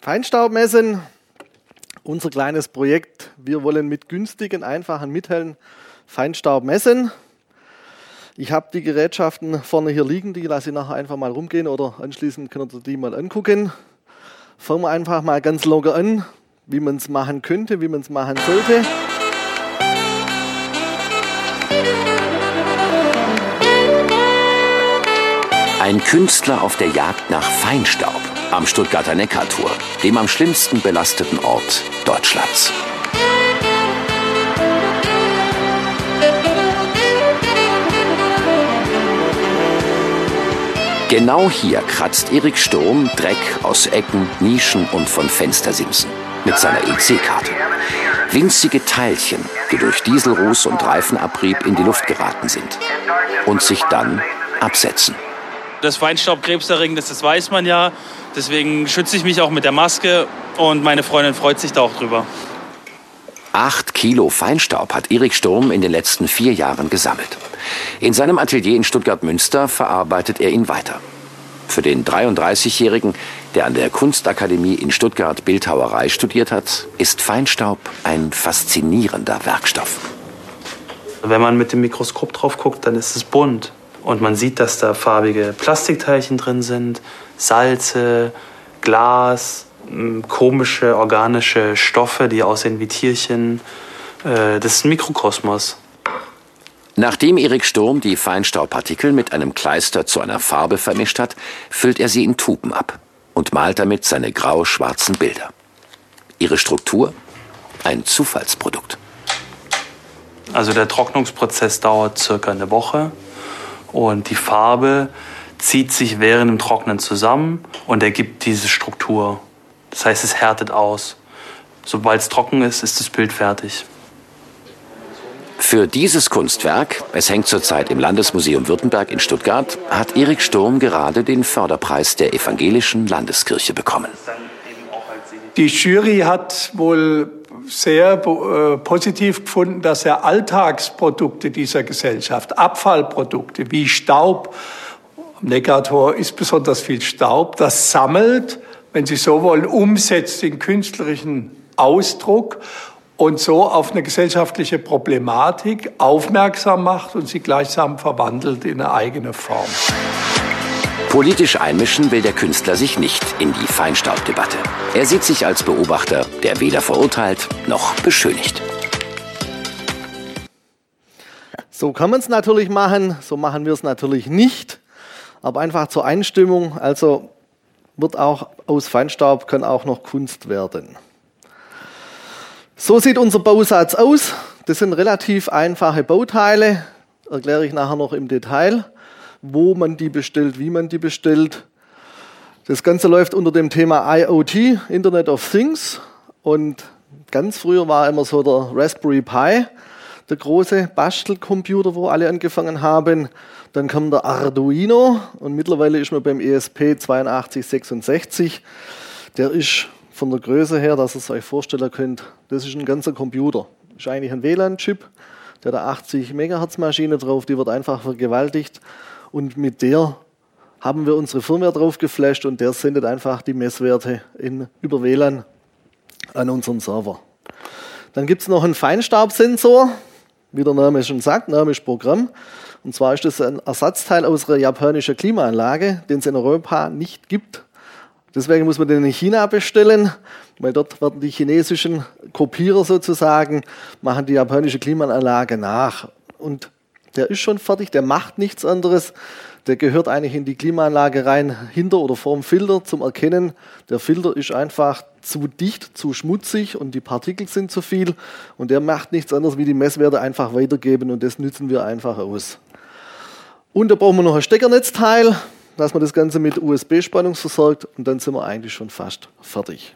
Feinstaubmessen, unser kleines Projekt. Wir wollen mit günstigen, einfachen Mitteln Feinstaub messen. Ich habe die Gerätschaften vorne hier liegen, die lasse ich nachher einfach mal rumgehen oder anschließend könnt ihr die mal angucken. Fangen wir einfach mal ganz locker an, wie man es machen könnte, wie man es machen sollte. Ein Künstler auf der Jagd nach Feinstaub am Stuttgarter Neckartor, dem am schlimmsten belasteten Ort Deutschlands. Genau hier kratzt Erik Sturm Dreck aus Ecken, Nischen und von Fenstersimsen mit seiner EC-Karte. Winzige Teilchen, die durch Dieselruß und Reifenabrieb in die Luft geraten sind und sich dann absetzen. Das Feinstaub krebserregend ist, das weiß man ja. Deswegen schütze ich mich auch mit der Maske und meine Freundin freut sich da auch drüber. Acht Kilo Feinstaub hat Erik Sturm in den letzten vier Jahren gesammelt. In seinem Atelier in Stuttgart-Münster verarbeitet er ihn weiter. Für den 33-Jährigen, der an der Kunstakademie in Stuttgart Bildhauerei studiert hat, ist Feinstaub ein faszinierender Werkstoff. Wenn man mit dem Mikroskop drauf guckt, dann ist es bunt. Und man sieht, dass da farbige Plastikteilchen drin sind, Salze, Glas, komische organische Stoffe, die aussehen wie Tierchen. Äh, das ist ein Mikrokosmos. Nachdem Erik Sturm die Feinstaubpartikel mit einem Kleister zu einer Farbe vermischt hat, füllt er sie in Tuben ab und malt damit seine grau-schwarzen Bilder. Ihre Struktur? Ein Zufallsprodukt. Also der Trocknungsprozess dauert circa eine Woche und die Farbe zieht sich während dem Trocknen zusammen und ergibt diese Struktur. Das heißt, es härtet aus. Sobald es trocken ist, ist das Bild fertig. Für dieses Kunstwerk, es hängt zurzeit im Landesmuseum Württemberg in Stuttgart, hat Erik Sturm gerade den Förderpreis der Evangelischen Landeskirche bekommen. Die Jury hat wohl sehr äh, positiv gefunden, dass er Alltagsprodukte dieser Gesellschaft, Abfallprodukte wie Staub, am Neckartor ist besonders viel Staub, das sammelt, wenn Sie so wollen, umsetzt in künstlerischen Ausdruck und so auf eine gesellschaftliche Problematik aufmerksam macht und sie gleichsam verwandelt in eine eigene Form. Politisch einmischen will der Künstler sich nicht in die Feinstaubdebatte. Er sieht sich als Beobachter, der weder verurteilt noch beschönigt. So kann man es natürlich machen, so machen wir es natürlich nicht, aber einfach zur Einstimmung, also wird auch aus Feinstaub kann auch noch Kunst werden. So sieht unser Bausatz aus. Das sind relativ einfache Bauteile. Erkläre ich nachher noch im Detail, wo man die bestellt, wie man die bestellt. Das Ganze läuft unter dem Thema IoT, Internet of Things. Und ganz früher war immer so der Raspberry Pi, der große Bastelcomputer, wo alle angefangen haben. Dann kam der Arduino und mittlerweile ist man beim ESP 8266. Der ist von der Größe her, dass ihr es euch vorstellen könnt, das ist ein ganzer Computer. Ist eigentlich ein WLAN-Chip, der hat 80 MHz Maschine drauf, die wird einfach vergewaltigt und mit der haben wir unsere Firmware drauf geflasht und der sendet einfach die Messwerte in, über WLAN an unseren Server. Dann gibt es noch einen Feinstaubsensor, wie der Name schon sagt, Name ist Programm. Und zwar ist das ein Ersatzteil aus einer japanischen Klimaanlage, den es in Europa nicht gibt. Deswegen muss man den in China bestellen, weil dort werden die chinesischen Kopierer sozusagen, machen die japanische Klimaanlage nach. Und der ist schon fertig, der macht nichts anderes. Der gehört eigentlich in die Klimaanlage rein, hinter oder vorm Filter zum Erkennen. Der Filter ist einfach zu dicht, zu schmutzig und die Partikel sind zu viel. Und der macht nichts anderes, wie die Messwerte einfach weitergeben und das nützen wir einfach aus. Und da brauchen wir noch ein Steckernetzteil dass man das Ganze mit USB-Spannung versorgt und dann sind wir eigentlich schon fast fertig.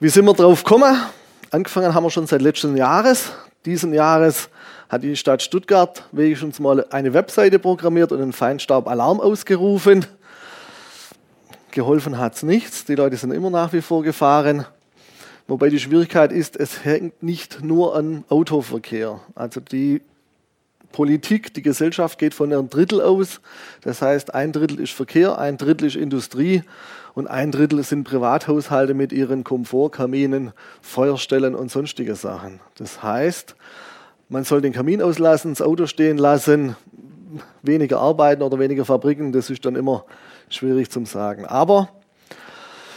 Wie sind wir drauf gekommen? Angefangen haben wir schon seit letzten Jahres. Diesen Jahres hat die Stadt Stuttgart wenigstens mal eine Webseite programmiert und einen Feinstaubalarm ausgerufen. Geholfen hat es nichts. Die Leute sind immer nach wie vor gefahren. Wobei die Schwierigkeit ist, es hängt nicht nur an Autoverkehr. Also die Politik, die Gesellschaft geht von einem Drittel aus. Das heißt, ein Drittel ist Verkehr, ein Drittel ist Industrie und ein Drittel sind Privathaushalte mit ihren Komfortkaminen, Feuerstellen und sonstige Sachen. Das heißt, man soll den Kamin auslassen, das Auto stehen lassen, weniger arbeiten oder weniger Fabriken, das ist dann immer schwierig zu sagen. Aber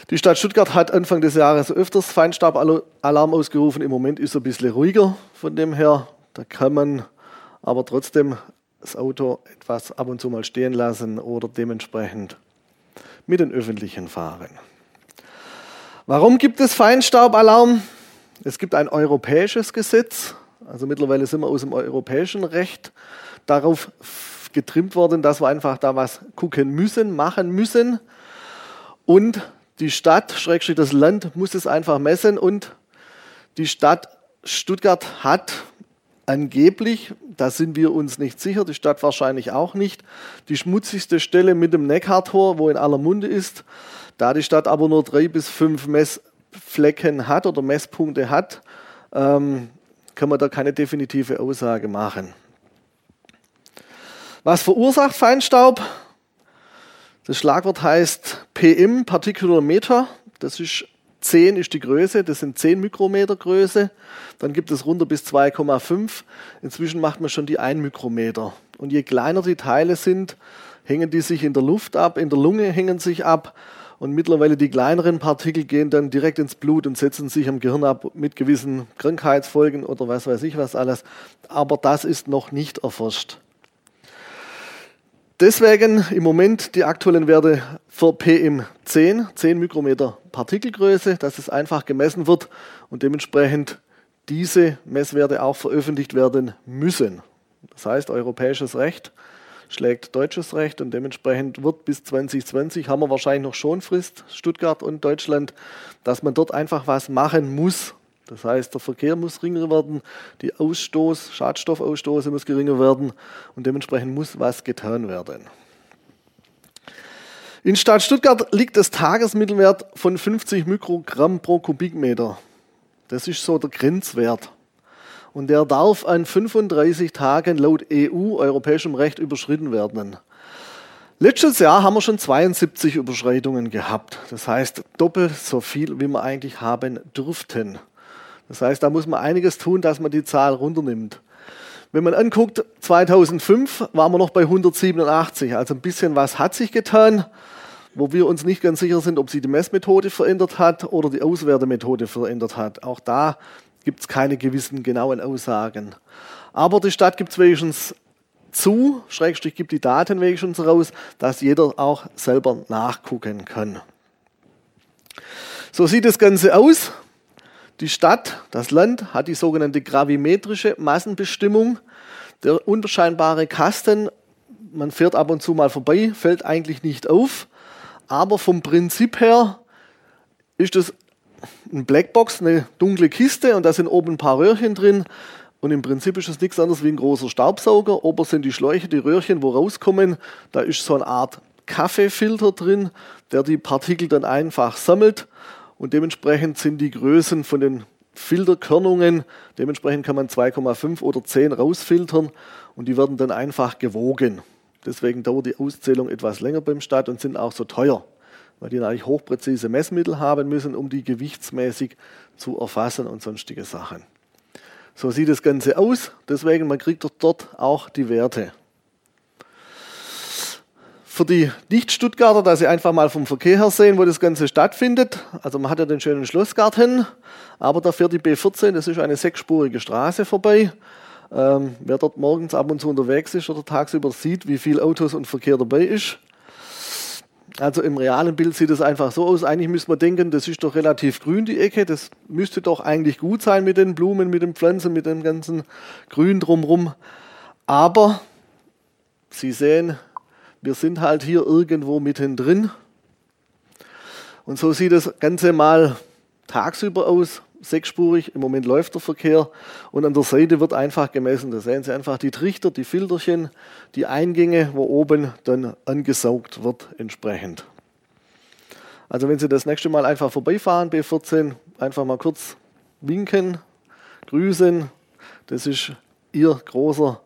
die Stadt Stuttgart hat Anfang des Jahres öfters Feinstaubalarm ausgerufen. Im Moment ist es ein bisschen ruhiger von dem her. Da kann man aber trotzdem das Auto etwas ab und zu mal stehen lassen oder dementsprechend mit den öffentlichen fahren. Warum gibt es Feinstaubalarm? Es gibt ein europäisches Gesetz, also mittlerweile sind wir aus dem europäischen Recht darauf getrimmt worden, dass wir einfach da was gucken müssen, machen müssen. Und die Stadt, Schrägstrich das Land, muss es einfach messen. Und die Stadt Stuttgart hat angeblich, da sind wir uns nicht sicher, die Stadt wahrscheinlich auch nicht, die schmutzigste Stelle mit dem Neckartor, wo in aller Munde ist. Da die Stadt aber nur drei bis fünf Messflecken hat oder Messpunkte hat, ähm, kann man da keine definitive Aussage machen. Was verursacht Feinstaub? Das Schlagwort heißt PM, Particular Meter. Das ist 10 ist die Größe, das sind 10 Mikrometer Größe. Dann gibt es runter bis 2,5. Inzwischen macht man schon die 1 Mikrometer. Und je kleiner die Teile sind, hängen die sich in der Luft ab, in der Lunge hängen sich ab. Und mittlerweile die kleineren Partikel gehen dann direkt ins Blut und setzen sich am Gehirn ab mit gewissen Krankheitsfolgen oder was weiß ich was alles. Aber das ist noch nicht erforscht. Deswegen im Moment die aktuellen Werte für PM10, 10 Mikrometer Partikelgröße, dass es einfach gemessen wird und dementsprechend diese Messwerte auch veröffentlicht werden müssen. Das heißt, europäisches Recht schlägt deutsches Recht und dementsprechend wird bis 2020, haben wir wahrscheinlich noch schon Frist, Stuttgart und Deutschland, dass man dort einfach was machen muss, das heißt, der Verkehr muss geringer werden, die Ausstoß, Schadstoffausstoße muss geringer werden und dementsprechend muss was getan werden. In Stadt Stuttgart liegt das Tagesmittelwert von 50 Mikrogramm pro Kubikmeter. Das ist so der Grenzwert. Und der darf an 35 Tagen laut EU, europäischem Recht, überschritten werden. Letztes Jahr haben wir schon 72 Überschreitungen gehabt. Das heißt doppelt so viel, wie wir eigentlich haben dürften. Das heißt, da muss man einiges tun, dass man die Zahl runternimmt. Wenn man anguckt, 2005 waren wir noch bei 187, also ein bisschen was hat sich getan, wo wir uns nicht ganz sicher sind, ob sich die Messmethode verändert hat oder die Auswertemethode verändert hat. Auch da gibt es keine gewissen genauen Aussagen. Aber die Stadt gibt es wenigstens zu, Schrägstrich gibt die Daten wenigstens raus, dass jeder auch selber nachgucken kann. So sieht das Ganze aus. Die Stadt, das Land hat die sogenannte gravimetrische Massenbestimmung. Der unscheinbare Kasten, man fährt ab und zu mal vorbei, fällt eigentlich nicht auf. Aber vom Prinzip her ist es eine Blackbox, eine dunkle Kiste und da sind oben ein paar Röhrchen drin. Und im Prinzip ist es nichts anderes wie ein großer Staubsauger. Oben sind die Schläuche, die Röhrchen, wo rauskommen. Da ist so eine Art Kaffeefilter drin, der die Partikel dann einfach sammelt und dementsprechend sind die Größen von den Filterkörnungen, dementsprechend kann man 2,5 oder 10 rausfiltern und die werden dann einfach gewogen. Deswegen dauert die Auszählung etwas länger beim Stadt und sind auch so teuer, weil die natürlich hochpräzise Messmittel haben müssen, um die gewichtsmäßig zu erfassen und sonstige Sachen. So sieht das Ganze aus, deswegen man kriegt dort auch die Werte für die Nicht-Stuttgarter, dass sie einfach mal vom Verkehr her sehen, wo das Ganze stattfindet. Also man hat ja den schönen Schlossgarten, aber da fährt die B14, das ist eine sechsspurige Straße vorbei. Ähm, wer dort morgens ab und zu unterwegs ist oder tagsüber sieht, wie viel Autos und Verkehr dabei ist. Also im realen Bild sieht es einfach so aus. Eigentlich müsste man denken, das ist doch relativ grün, die Ecke. Das müsste doch eigentlich gut sein mit den Blumen, mit den Pflanzen, mit dem ganzen Grün drumherum. Aber Sie sehen, wir sind halt hier irgendwo mittendrin. Und so sieht das Ganze mal tagsüber aus, sechsspurig. Im Moment läuft der Verkehr und an der Seite wird einfach gemessen. Da sehen Sie einfach die Trichter, die Filterchen, die Eingänge, wo oben dann angesaugt wird entsprechend. Also wenn Sie das nächste Mal einfach vorbeifahren, B14, einfach mal kurz winken, grüßen. Das ist Ihr großer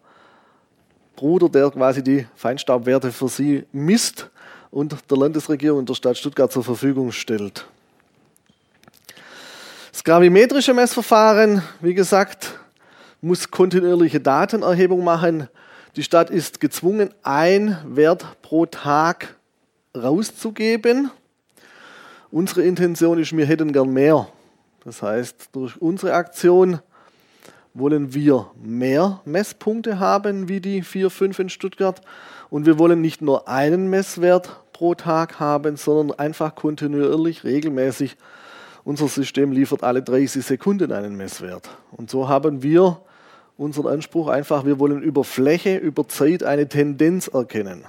Bruder, der quasi die Feinstaubwerte für Sie misst und der Landesregierung und der Stadt Stuttgart zur Verfügung stellt. Das gravimetrische Messverfahren, wie gesagt, muss kontinuierliche Datenerhebung machen. Die Stadt ist gezwungen, ein Wert pro Tag rauszugeben. Unsere Intention ist, wir hätten gern mehr. Das heißt, durch unsere Aktion wollen wir mehr Messpunkte haben wie die 4, 5 in Stuttgart. Und wir wollen nicht nur einen Messwert pro Tag haben, sondern einfach kontinuierlich, regelmäßig. Unser System liefert alle 30 Sekunden einen Messwert. Und so haben wir unseren Anspruch einfach, wir wollen über Fläche, über Zeit eine Tendenz erkennen.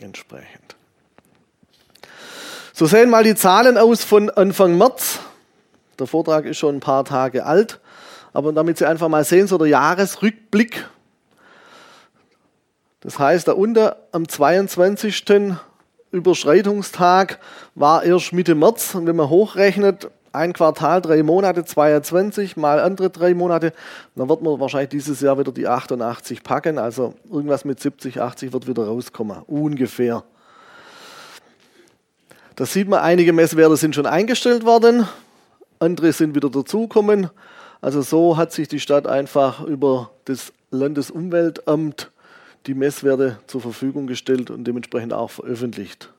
Entsprechend. So sehen mal die Zahlen aus von Anfang März. Der Vortrag ist schon ein paar Tage alt, aber damit Sie einfach mal sehen, so der Jahresrückblick. Das heißt, da unten am 22. Überschreitungstag war erst Mitte März. Und wenn man hochrechnet, ein Quartal, drei Monate, 22 mal andere drei Monate, dann wird man wahrscheinlich dieses Jahr wieder die 88 packen. Also irgendwas mit 70, 80 wird wieder rauskommen, ungefähr. Da sieht man, einige Messwerte sind schon eingestellt worden, andere sind wieder dazugekommen. Also so hat sich die Stadt einfach über das Landesumweltamt die Messwerte zur Verfügung gestellt und dementsprechend auch veröffentlicht.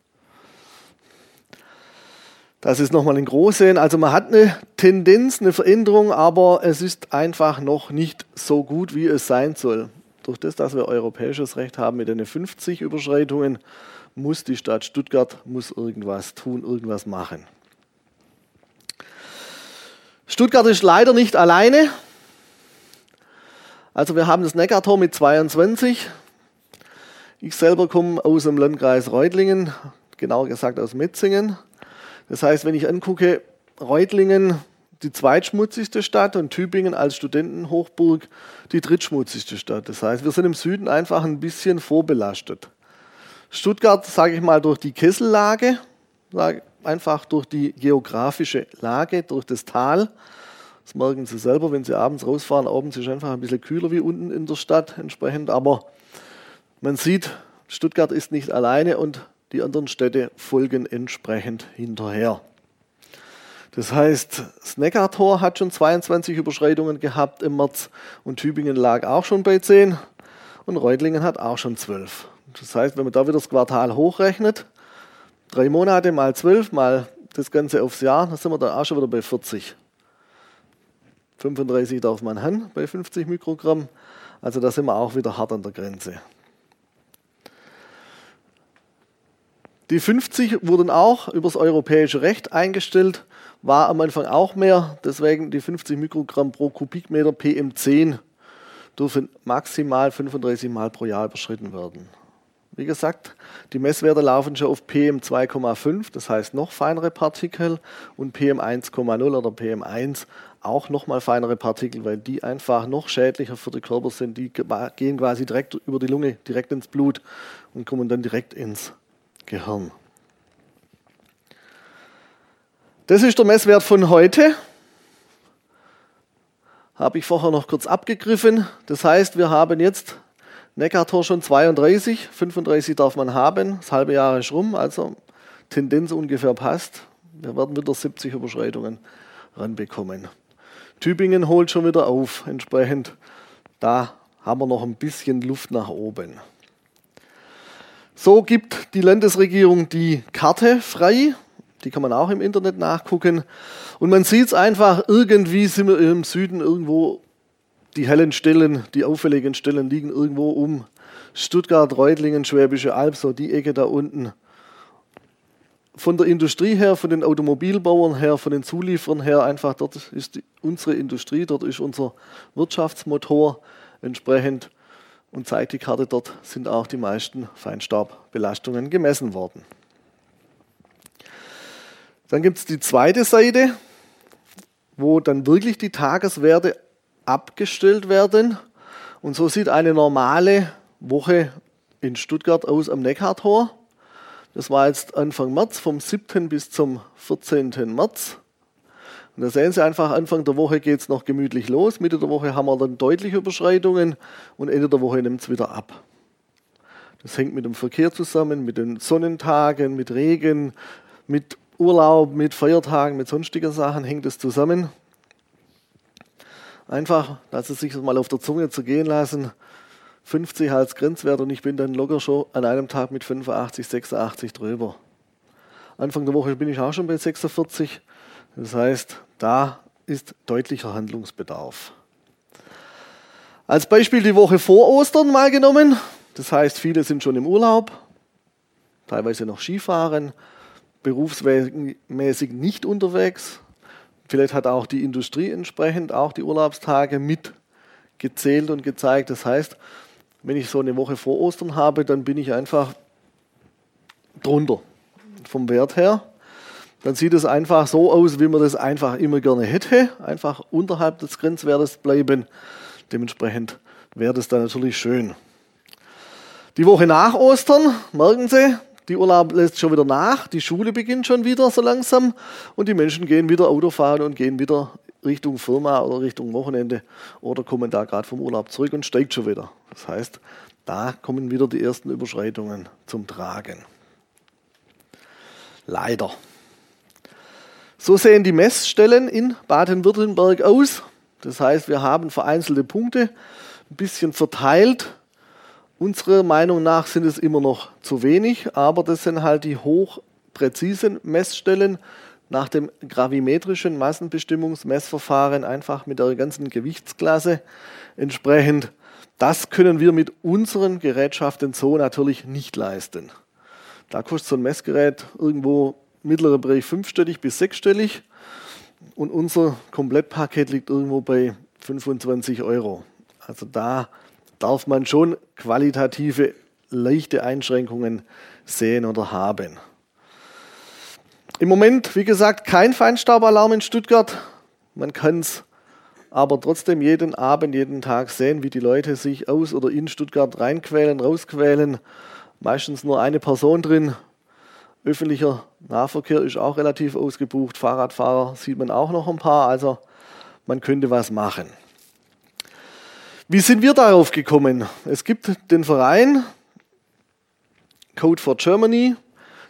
Das ist nochmal ein Großsehen. Also man hat eine Tendenz, eine Veränderung, aber es ist einfach noch nicht so gut, wie es sein soll. Durch das, dass wir europäisches Recht haben mit den 50 Überschreitungen, muss die Stadt Stuttgart muss irgendwas tun, irgendwas machen. Stuttgart ist leider nicht alleine. Also wir haben das Neckartor mit 22. Ich selber komme aus dem Landkreis Reutlingen, genauer gesagt aus Metzingen. Das heißt, wenn ich angucke, Reutlingen die zweitschmutzigste Stadt und Tübingen als Studentenhochburg die drittschmutzigste Stadt. Das heißt, wir sind im Süden einfach ein bisschen vorbelastet. Stuttgart, sage ich mal, durch die Kessellage, einfach durch die geografische Lage, durch das Tal. Das merken Sie selber, wenn Sie abends rausfahren. Abends ist es einfach ein bisschen kühler wie unten in der Stadt entsprechend. Aber man sieht, Stuttgart ist nicht alleine und die anderen Städte folgen entsprechend hinterher. Das heißt, das Neckartor hat schon 22 Überschreitungen gehabt im März und Tübingen lag auch schon bei 10 und Reutlingen hat auch schon 12. Das heißt, wenn man da wieder das Quartal hochrechnet, drei Monate mal zwölf mal das Ganze aufs Jahr, dann sind wir da auch schon wieder bei 40. 35 darf man haben bei 50 Mikrogramm. Also da sind wir auch wieder hart an der Grenze. Die 50 wurden auch übers europäische Recht eingestellt, war am Anfang auch mehr, deswegen die 50 Mikrogramm pro Kubikmeter PM10 dürfen maximal 35 Mal pro Jahr überschritten werden. Wie gesagt, die Messwerte laufen schon auf PM2,5, das heißt noch feinere Partikel, und PM1,0 oder PM1 auch nochmal feinere Partikel, weil die einfach noch schädlicher für den Körper sind. Die gehen quasi direkt über die Lunge, direkt ins Blut und kommen dann direkt ins Gehirn. Das ist der Messwert von heute. Habe ich vorher noch kurz abgegriffen. Das heißt, wir haben jetzt Neckartor schon 32, 35 darf man haben, das halbe Jahr ist rum, also Tendenz ungefähr passt. Wir werden wieder 70 Überschreitungen ranbekommen. Tübingen holt schon wieder auf, entsprechend da haben wir noch ein bisschen Luft nach oben. So gibt die Landesregierung die Karte frei, die kann man auch im Internet nachgucken. Und man sieht es einfach, irgendwie sind wir im Süden irgendwo die hellen Stellen, die auffälligen Stellen liegen irgendwo um Stuttgart, Reutlingen, Schwäbische Alb, so die Ecke da unten. Von der Industrie her, von den Automobilbauern her, von den Zulieferern her, einfach dort ist die, unsere Industrie, dort ist unser Wirtschaftsmotor entsprechend und zeigt die Karte, dort sind auch die meisten Feinstaubbelastungen gemessen worden. Dann gibt es die zweite Seite, wo dann wirklich die Tageswerte abgestellt werden. Und so sieht eine normale Woche in Stuttgart aus am Neckartor. Das war jetzt Anfang März, vom 7. bis zum 14. März. Und da sehen Sie einfach, Anfang der Woche geht es noch gemütlich los. Mitte der Woche haben wir dann deutliche Überschreitungen und Ende der Woche nimmt es wieder ab. Das hängt mit dem Verkehr zusammen, mit den Sonnentagen, mit Regen, mit Urlaub, mit Feiertagen, mit sonstigen Sachen hängt es zusammen. Einfach, dass Sie sich das mal auf der Zunge zergehen lassen. 50 als Grenzwert und ich bin dann locker schon an einem Tag mit 85, 86 drüber. Anfang der Woche bin ich auch schon bei 46. Das heißt, da ist deutlicher Handlungsbedarf. Als Beispiel die Woche vor Ostern mal genommen. Das heißt, viele sind schon im Urlaub, teilweise noch Skifahren, berufsmäßig nicht unterwegs. Vielleicht hat auch die Industrie entsprechend auch die Urlaubstage mit gezählt und gezeigt. Das heißt, wenn ich so eine Woche vor Ostern habe, dann bin ich einfach drunter vom Wert her. Dann sieht es einfach so aus, wie man das einfach immer gerne hätte. Einfach unterhalb des Grenzwertes bleiben. Dementsprechend wäre das dann natürlich schön. Die Woche nach Ostern, merken Sie, die Urlaub lässt schon wieder nach, die Schule beginnt schon wieder so langsam und die Menschen gehen wieder Autofahren und gehen wieder Richtung Firma oder Richtung Wochenende oder kommen da gerade vom Urlaub zurück und steigt schon wieder. Das heißt, da kommen wieder die ersten Überschreitungen zum Tragen. Leider. So sehen die Messstellen in Baden-Württemberg aus. Das heißt, wir haben vereinzelte Punkte ein bisschen verteilt. Unserer Meinung nach sind es immer noch zu wenig, aber das sind halt die hochpräzisen Messstellen nach dem gravimetrischen Massenbestimmungsmessverfahren, einfach mit der ganzen Gewichtsklasse entsprechend. Das können wir mit unseren Gerätschaften so natürlich nicht leisten. Da kostet so ein Messgerät irgendwo mittlerer Bereich fünfstellig bis sechsstellig. Und unser Komplettpaket liegt irgendwo bei 25 Euro. Also da darf man schon qualitative leichte Einschränkungen sehen oder haben. Im Moment, wie gesagt, kein Feinstaubalarm in Stuttgart. Man kann es aber trotzdem jeden Abend, jeden Tag sehen, wie die Leute sich aus oder in Stuttgart reinquälen, rausquälen. Meistens nur eine Person drin. Öffentlicher Nahverkehr ist auch relativ ausgebucht. Fahrradfahrer sieht man auch noch ein paar. Also man könnte was machen. Wie sind wir darauf gekommen? Es gibt den Verein Code for Germany.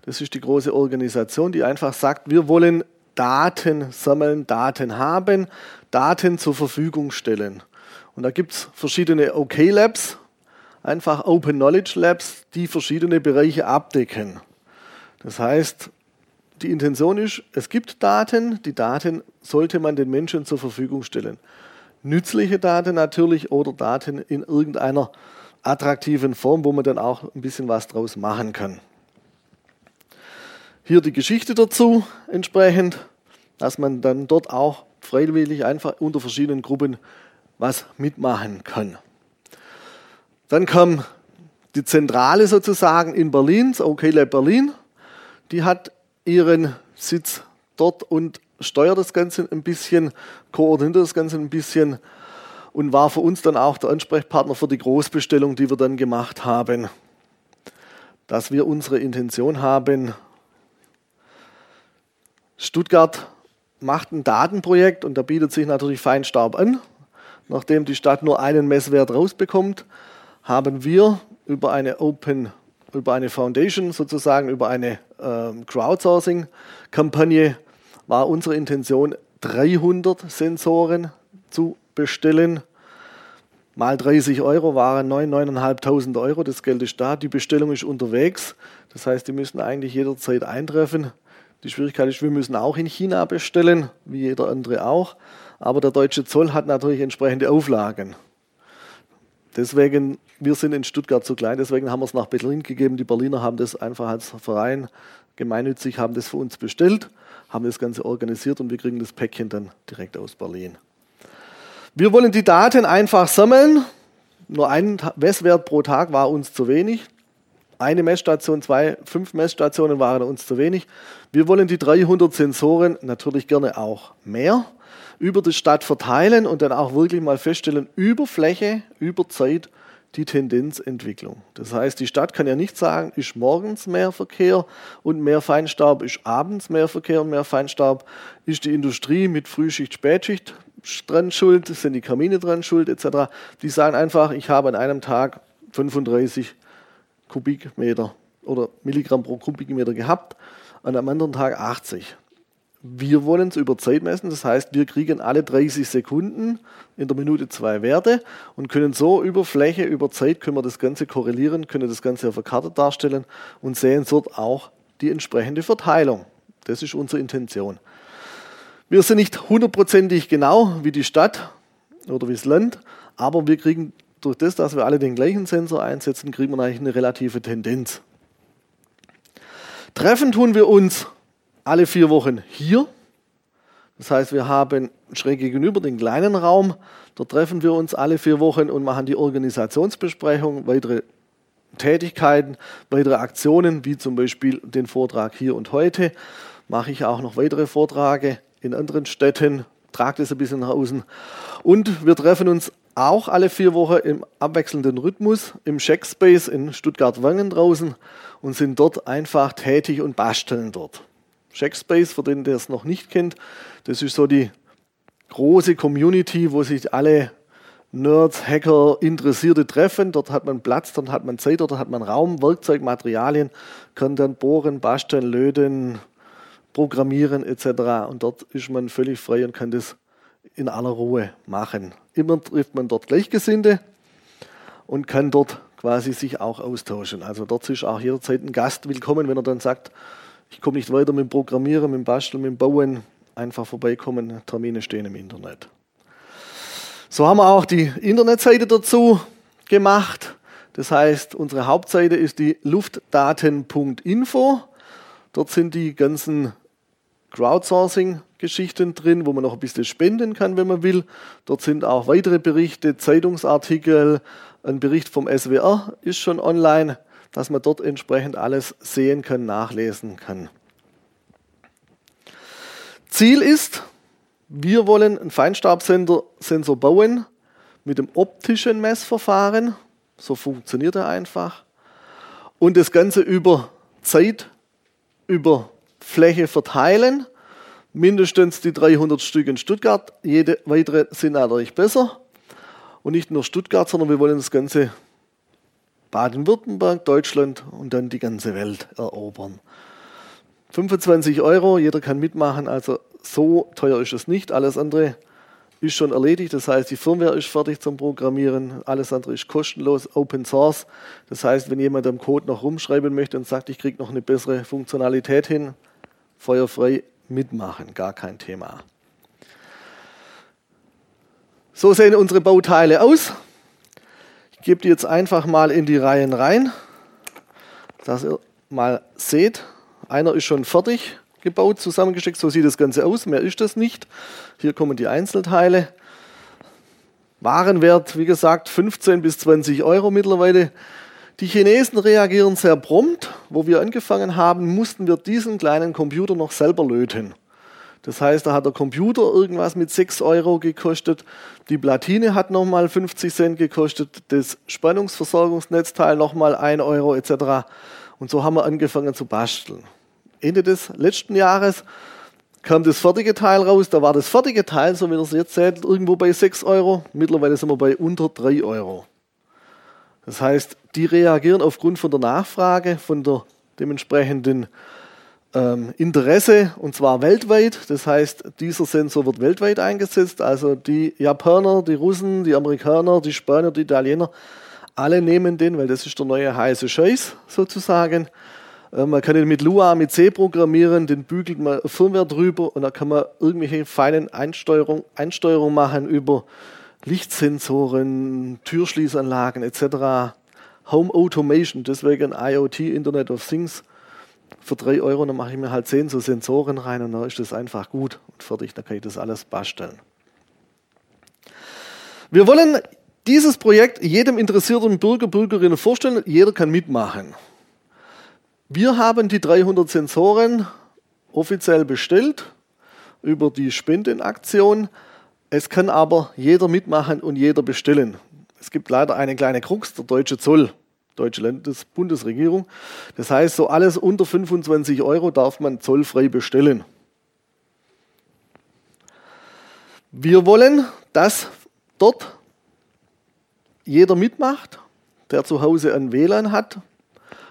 Das ist die große Organisation, die einfach sagt, wir wollen Daten sammeln, Daten haben, Daten zur Verfügung stellen. Und da gibt es verschiedene OK-Labs, einfach Open Knowledge Labs, die verschiedene Bereiche abdecken. Das heißt, die Intention ist, es gibt Daten, die Daten sollte man den Menschen zur Verfügung stellen. Nützliche Daten natürlich oder Daten in irgendeiner attraktiven Form, wo man dann auch ein bisschen was draus machen kann. Hier die Geschichte dazu entsprechend, dass man dann dort auch freiwillig einfach unter verschiedenen Gruppen was mitmachen kann. Dann kam die Zentrale sozusagen in Berlin, das OK Lab Berlin, die hat ihren Sitz dort und steuert das Ganze ein bisschen, koordiniert das Ganze ein bisschen und war für uns dann auch der Ansprechpartner für die Großbestellung, die wir dann gemacht haben. Dass wir unsere Intention haben, Stuttgart macht ein Datenprojekt und da bietet sich natürlich Feinstaub an. Nachdem die Stadt nur einen Messwert rausbekommt, haben wir über eine Open über eine Foundation, sozusagen über eine Crowdsourcing-Kampagne, war unsere Intention, 300 Sensoren zu bestellen. Mal 30 Euro waren 9.000, 9.500 Euro. Das Geld ist da, die Bestellung ist unterwegs. Das heißt, die müssen eigentlich jederzeit eintreffen. Die Schwierigkeit ist, wir müssen auch in China bestellen, wie jeder andere auch. Aber der deutsche Zoll hat natürlich entsprechende Auflagen. Deswegen, wir sind in Stuttgart zu klein, deswegen haben wir es nach Berlin gegeben. Die Berliner haben das einfach als Verein gemeinnützig, haben das für uns bestellt, haben das Ganze organisiert und wir kriegen das Päckchen dann direkt aus Berlin. Wir wollen die Daten einfach sammeln. Nur ein Messwert pro Tag war uns zu wenig. Eine Messstation, zwei, fünf Messstationen waren uns zu wenig. Wir wollen die 300 Sensoren natürlich gerne auch mehr über die Stadt verteilen und dann auch wirklich mal feststellen, über Fläche, über Zeit die Tendenzentwicklung. Das heißt, die Stadt kann ja nicht sagen, ist morgens mehr Verkehr und mehr Feinstaub, ist abends mehr Verkehr und mehr Feinstaub, ist die Industrie mit Frühschicht, Spätschicht dran schuld, sind die Kamine dran schuld, etc. Die sagen einfach, ich habe an einem Tag 35 Kubikmeter oder Milligramm pro Kubikmeter gehabt und am anderen Tag 80. Wir wollen es über Zeit messen, das heißt, wir kriegen alle 30 Sekunden in der Minute zwei Werte und können so über Fläche, über Zeit, können wir das Ganze korrelieren, können das Ganze auf der Karte darstellen und sehen dort auch die entsprechende Verteilung. Das ist unsere Intention. Wir sind nicht hundertprozentig genau wie die Stadt oder wie das Land, aber wir kriegen durch das, dass wir alle den gleichen Sensor einsetzen, kriegen wir eigentlich eine relative Tendenz. Treffen tun wir uns alle vier Wochen hier. Das heißt, wir haben schräg gegenüber den kleinen Raum. Dort treffen wir uns alle vier Wochen und machen die Organisationsbesprechung, weitere Tätigkeiten, weitere Aktionen, wie zum Beispiel den Vortrag hier und heute. Mache ich auch noch weitere Vorträge in anderen Städten, trage das ein bisschen nach außen. Und wir treffen uns auch alle vier Wochen im abwechselnden Rhythmus im Checkspace in Stuttgart-Wangen draußen und sind dort einfach tätig und basteln dort. Checkspace, für den, der es noch nicht kennt, das ist so die große Community, wo sich alle Nerds, Hacker, Interessierte treffen. Dort hat man Platz, dort hat man Zeit, dort hat man Raum, Werkzeug, Materialien, kann dann bohren, basteln, löten, programmieren etc. Und dort ist man völlig frei und kann das in aller Ruhe machen. Immer trifft man dort Gleichgesinnte und kann dort quasi sich auch austauschen. Also dort ist auch jederzeit ein Gast willkommen, wenn er dann sagt, ich komme nicht weiter mit dem Programmieren, mit dem Basteln, mit dem Bauen. Einfach vorbeikommen, Termine stehen im Internet. So haben wir auch die Internetseite dazu gemacht. Das heißt, unsere Hauptseite ist die luftdaten.info. Dort sind die ganzen Crowdsourcing-Geschichten drin, wo man noch ein bisschen spenden kann, wenn man will. Dort sind auch weitere Berichte, Zeitungsartikel, ein Bericht vom SWR ist schon online dass man dort entsprechend alles sehen kann, nachlesen kann. Ziel ist, wir wollen einen Feinstaubsensor bauen mit dem optischen Messverfahren. So funktioniert er einfach. Und das Ganze über Zeit, über Fläche verteilen. Mindestens die 300 Stück in Stuttgart. Jede weitere sind natürlich besser. Und nicht nur Stuttgart, sondern wir wollen das Ganze Baden-Württemberg, Deutschland und dann die ganze Welt erobern. 25 Euro, jeder kann mitmachen, also so teuer ist es nicht. Alles andere ist schon erledigt, das heißt, die Firmware ist fertig zum Programmieren, alles andere ist kostenlos, Open Source. Das heißt, wenn jemand am Code noch rumschreiben möchte und sagt, ich kriege noch eine bessere Funktionalität hin, feuerfrei mitmachen, gar kein Thema. So sehen unsere Bauteile aus gebe die jetzt einfach mal in die Reihen rein, dass ihr mal seht, einer ist schon fertig gebaut, zusammengesteckt, so sieht das Ganze aus, mehr ist das nicht. Hier kommen die Einzelteile. Warenwert, wie gesagt, 15 bis 20 Euro mittlerweile. Die Chinesen reagieren sehr prompt. Wo wir angefangen haben, mussten wir diesen kleinen Computer noch selber löten. Das heißt, da hat der Computer irgendwas mit 6 Euro gekostet, die Platine hat nochmal 50 Cent gekostet, das Spannungsversorgungsnetzteil nochmal 1 Euro etc. Und so haben wir angefangen zu basteln. Ende des letzten Jahres kam das fertige Teil raus, da war das fertige Teil, so wie ihr es jetzt seht, irgendwo bei 6 Euro. Mittlerweile sind wir bei unter 3 Euro. Das heißt, die reagieren aufgrund von der Nachfrage, von der dementsprechenden ähm, Interesse und zwar weltweit. Das heißt, dieser Sensor wird weltweit eingesetzt. Also die Japaner, die Russen, die Amerikaner, die Spanier, die Italiener, alle nehmen den, weil das ist der neue heiße Scheiß sozusagen. Äh, man kann ihn mit Lua, mit C programmieren, den bügelt man Firmware drüber und da kann man irgendwelche feinen Einsteuerungen Einsteuerung machen über Lichtsensoren, Türschließanlagen etc. Home Automation, deswegen IoT, Internet of Things für 3 Euro, dann mache ich mir halt 10 so Sensoren rein und dann ist das einfach gut und fertig, dann kann ich das alles basteln. Wir wollen dieses Projekt jedem interessierten Bürger, Bürgerinnen vorstellen. Jeder kann mitmachen. Wir haben die 300 Sensoren offiziell bestellt über die Spendenaktion. Es kann aber jeder mitmachen und jeder bestellen. Es gibt leider eine kleine Krux, der deutsche Zoll deutsche Landesbundesregierung. Das heißt, so alles unter 25 Euro darf man zollfrei bestellen. Wir wollen, dass dort jeder mitmacht, der zu Hause ein WLAN hat.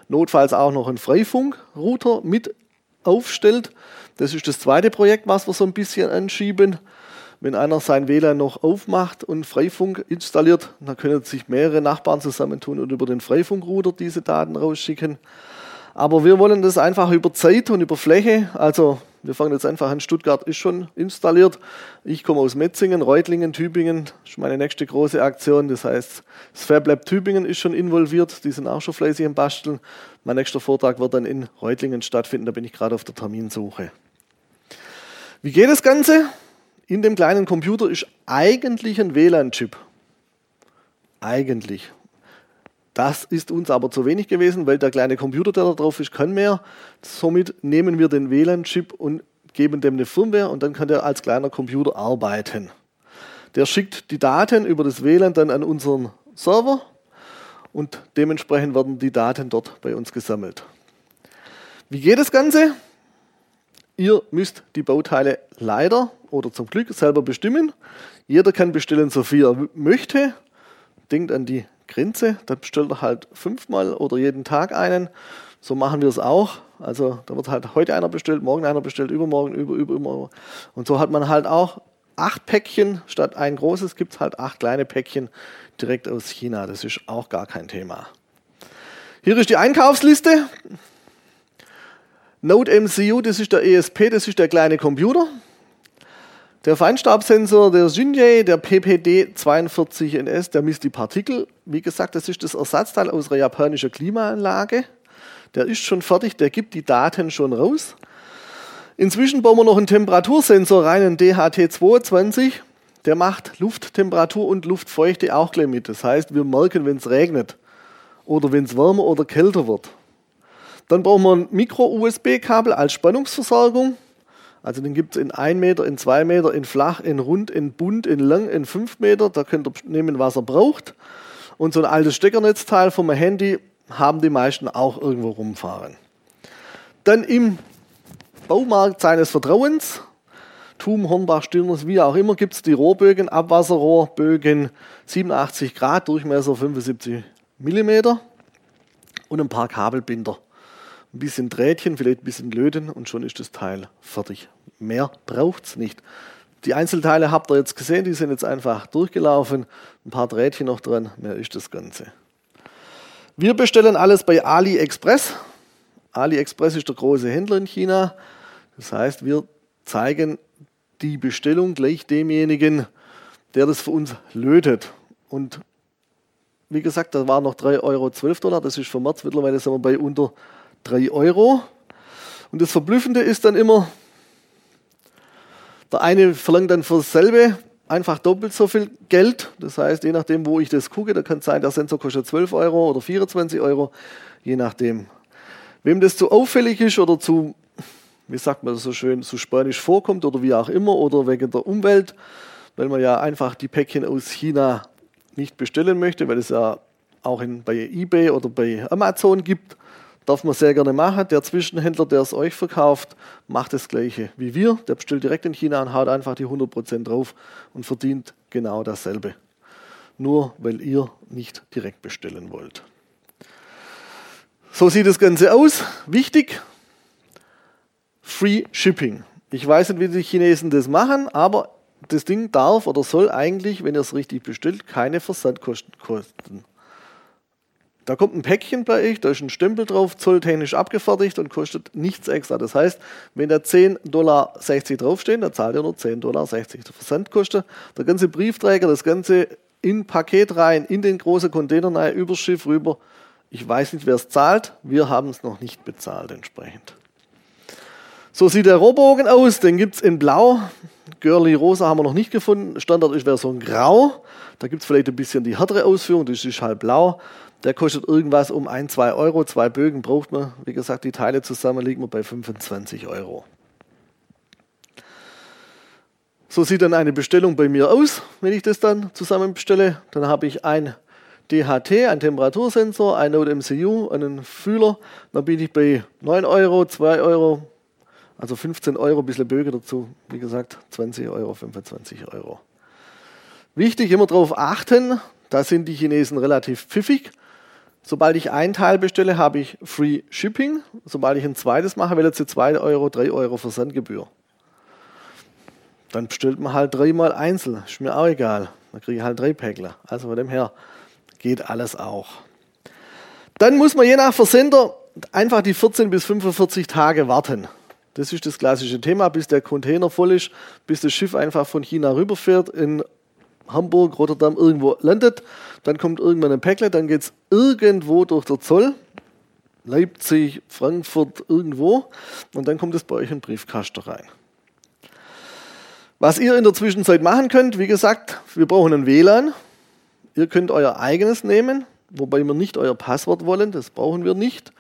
notfalls auch noch einen Freifunkrouter mit aufstellt. Das ist das zweite Projekt, was wir so ein bisschen anschieben. Wenn einer sein WLAN noch aufmacht und Freifunk installiert, dann können sich mehrere Nachbarn zusammentun und über den Freifunkrouter diese Daten rausschicken. Aber wir wollen das einfach über Zeit und über Fläche, also wir fangen jetzt einfach an, Stuttgart ist schon installiert. Ich komme aus Metzingen, Reutlingen, Tübingen, das ist meine nächste große Aktion. Das heißt, das FabLab Tübingen ist schon involviert, die sind auch schon fleißig im Basteln. Mein nächster Vortrag wird dann in Reutlingen stattfinden, da bin ich gerade auf der Terminsuche. Wie geht das Ganze? In dem kleinen Computer ist eigentlich ein WLAN-Chip. Eigentlich. Das ist uns aber zu wenig gewesen, weil der kleine Computer, der da drauf ist, kann mehr. Somit nehmen wir den WLAN-Chip und geben dem eine Firmware und dann kann der als kleiner Computer arbeiten. Der schickt die Daten über das WLAN dann an unseren Server und dementsprechend werden die Daten dort bei uns gesammelt. Wie geht das Ganze? Ihr müsst die Bauteile leider oder zum Glück selber bestimmen. Jeder kann bestellen, so viel er möchte. Denkt an die Grenze. Dann bestellt er halt fünfmal oder jeden Tag einen. So machen wir es auch. Also da wird halt heute einer bestellt, morgen einer bestellt, übermorgen, über, über, über. Und so hat man halt auch acht Päckchen. Statt ein großes gibt es halt acht kleine Päckchen direkt aus China. Das ist auch gar kein Thema. Hier ist die Einkaufsliste. Node MCU, das ist der ESP, das ist der kleine Computer. Der Feinstabsensor der Xinjie, der PPD42NS, der misst die Partikel. Wie gesagt, das ist das Ersatzteil aus einer japanischen Klimaanlage. Der ist schon fertig, der gibt die Daten schon raus. Inzwischen bauen wir noch einen Temperatursensor rein, einen DHT22. Der macht Lufttemperatur und Luftfeuchte auch gleich mit. Das heißt, wir merken, wenn es regnet oder wenn es wärmer oder kälter wird. Dann brauchen wir ein Micro-USB-Kabel als Spannungsversorgung. Also den gibt es in 1 Meter, in 2 Meter, in flach, in rund, in bunt, in lang, in 5 Meter. Da könnt ihr nehmen, was ihr braucht. Und so ein altes Steckernetzteil vom Handy haben die meisten auch irgendwo rumfahren. Dann im Baumarkt seines Vertrauens, Tum, Hornbach, Stirners, wie auch immer, gibt es die Rohrbögen, Abwasserrohrbögen, 87 Grad, Durchmesser 75 Millimeter und ein paar Kabelbinder ein bisschen Drähtchen, vielleicht ein bisschen Löten und schon ist das Teil fertig. Mehr braucht es nicht. Die Einzelteile habt ihr jetzt gesehen, die sind jetzt einfach durchgelaufen. Ein paar Drähtchen noch dran, mehr ist das Ganze. Wir bestellen alles bei AliExpress. AliExpress ist der große Händler in China. Das heißt, wir zeigen die Bestellung gleich demjenigen, der das für uns lötet. Und wie gesagt, da waren noch 3,12 Euro, das ist für März, mittlerweile sind wir bei unter 3 Euro. Und das Verblüffende ist dann immer, der eine verlangt dann für dasselbe einfach doppelt so viel Geld. Das heißt, je nachdem, wo ich das gucke, da kann es sein, der Sensor kostet 12 Euro oder 24 Euro, je nachdem. Wem das zu auffällig ist oder zu, wie sagt man das so schön, zu spanisch vorkommt oder wie auch immer oder wegen der Umwelt, weil man ja einfach die Päckchen aus China nicht bestellen möchte, weil es ja auch in, bei eBay oder bei Amazon gibt, Darf man sehr gerne machen. Der Zwischenhändler, der es euch verkauft, macht das Gleiche wie wir. Der bestellt direkt in China und haut einfach die 100% drauf und verdient genau dasselbe. Nur weil ihr nicht direkt bestellen wollt. So sieht das Ganze aus. Wichtig, Free Shipping. Ich weiß nicht, wie die Chinesen das machen, aber das Ding darf oder soll eigentlich, wenn ihr es richtig bestellt, keine Versandkosten kosten. Da kommt ein Päckchen bei euch, da ist ein Stempel drauf, zolltechnisch abgefertigt und kostet nichts extra. Das heißt, wenn da 10,60 Dollar draufstehen, dann zahlt ihr nur 10,60 Dollar Versandkosten. Der ganze Briefträger, das Ganze in Paket rein, in den großen Container rein, übers Schiff rüber. Ich weiß nicht, wer es zahlt. Wir haben es noch nicht bezahlt entsprechend. So sieht der Rohbogen aus. Den gibt es in Blau. Girly Rosa haben wir noch nicht gefunden. Standard ist Version Grau. Da gibt es vielleicht ein bisschen die härtere Ausführung. Das ist halt blau. Der kostet irgendwas um 1, 2 Euro. Zwei Bögen braucht man. Wie gesagt, die Teile zusammen liegen wir bei 25 Euro. So sieht dann eine Bestellung bei mir aus, wenn ich das dann zusammen bestelle. Dann habe ich ein DHT, ein Temperatursensor, ein Node MCU, einen Fühler. Dann bin ich bei 9 Euro, 2 Euro, also 15 Euro, ein bisschen Böge dazu. Wie gesagt, 20 Euro, 25 Euro. Wichtig, immer darauf achten, da sind die Chinesen relativ pfiffig. Sobald ich ein Teil bestelle, habe ich Free Shipping. Sobald ich ein zweites mache, wählt sie 2 Euro, 3 Euro Versandgebühr. Dann bestellt man halt dreimal einzeln. Ist mir auch egal. Dann kriege ich halt drei Päckler. Also von dem her geht alles auch. Dann muss man je nach Versender einfach die 14 bis 45 Tage warten. Das ist das klassische Thema, bis der Container voll ist, bis das Schiff einfach von China rüberfährt, in Hamburg, Rotterdam irgendwo landet. Dann kommt irgendwann ein Päckle, dann geht es irgendwo durch den Zoll, Leipzig, Frankfurt, irgendwo. Und dann kommt es bei euch in Briefkasten rein. Was ihr in der Zwischenzeit machen könnt, wie gesagt, wir brauchen ein WLAN. Ihr könnt euer eigenes nehmen, wobei wir nicht euer Passwort wollen, das brauchen wir nicht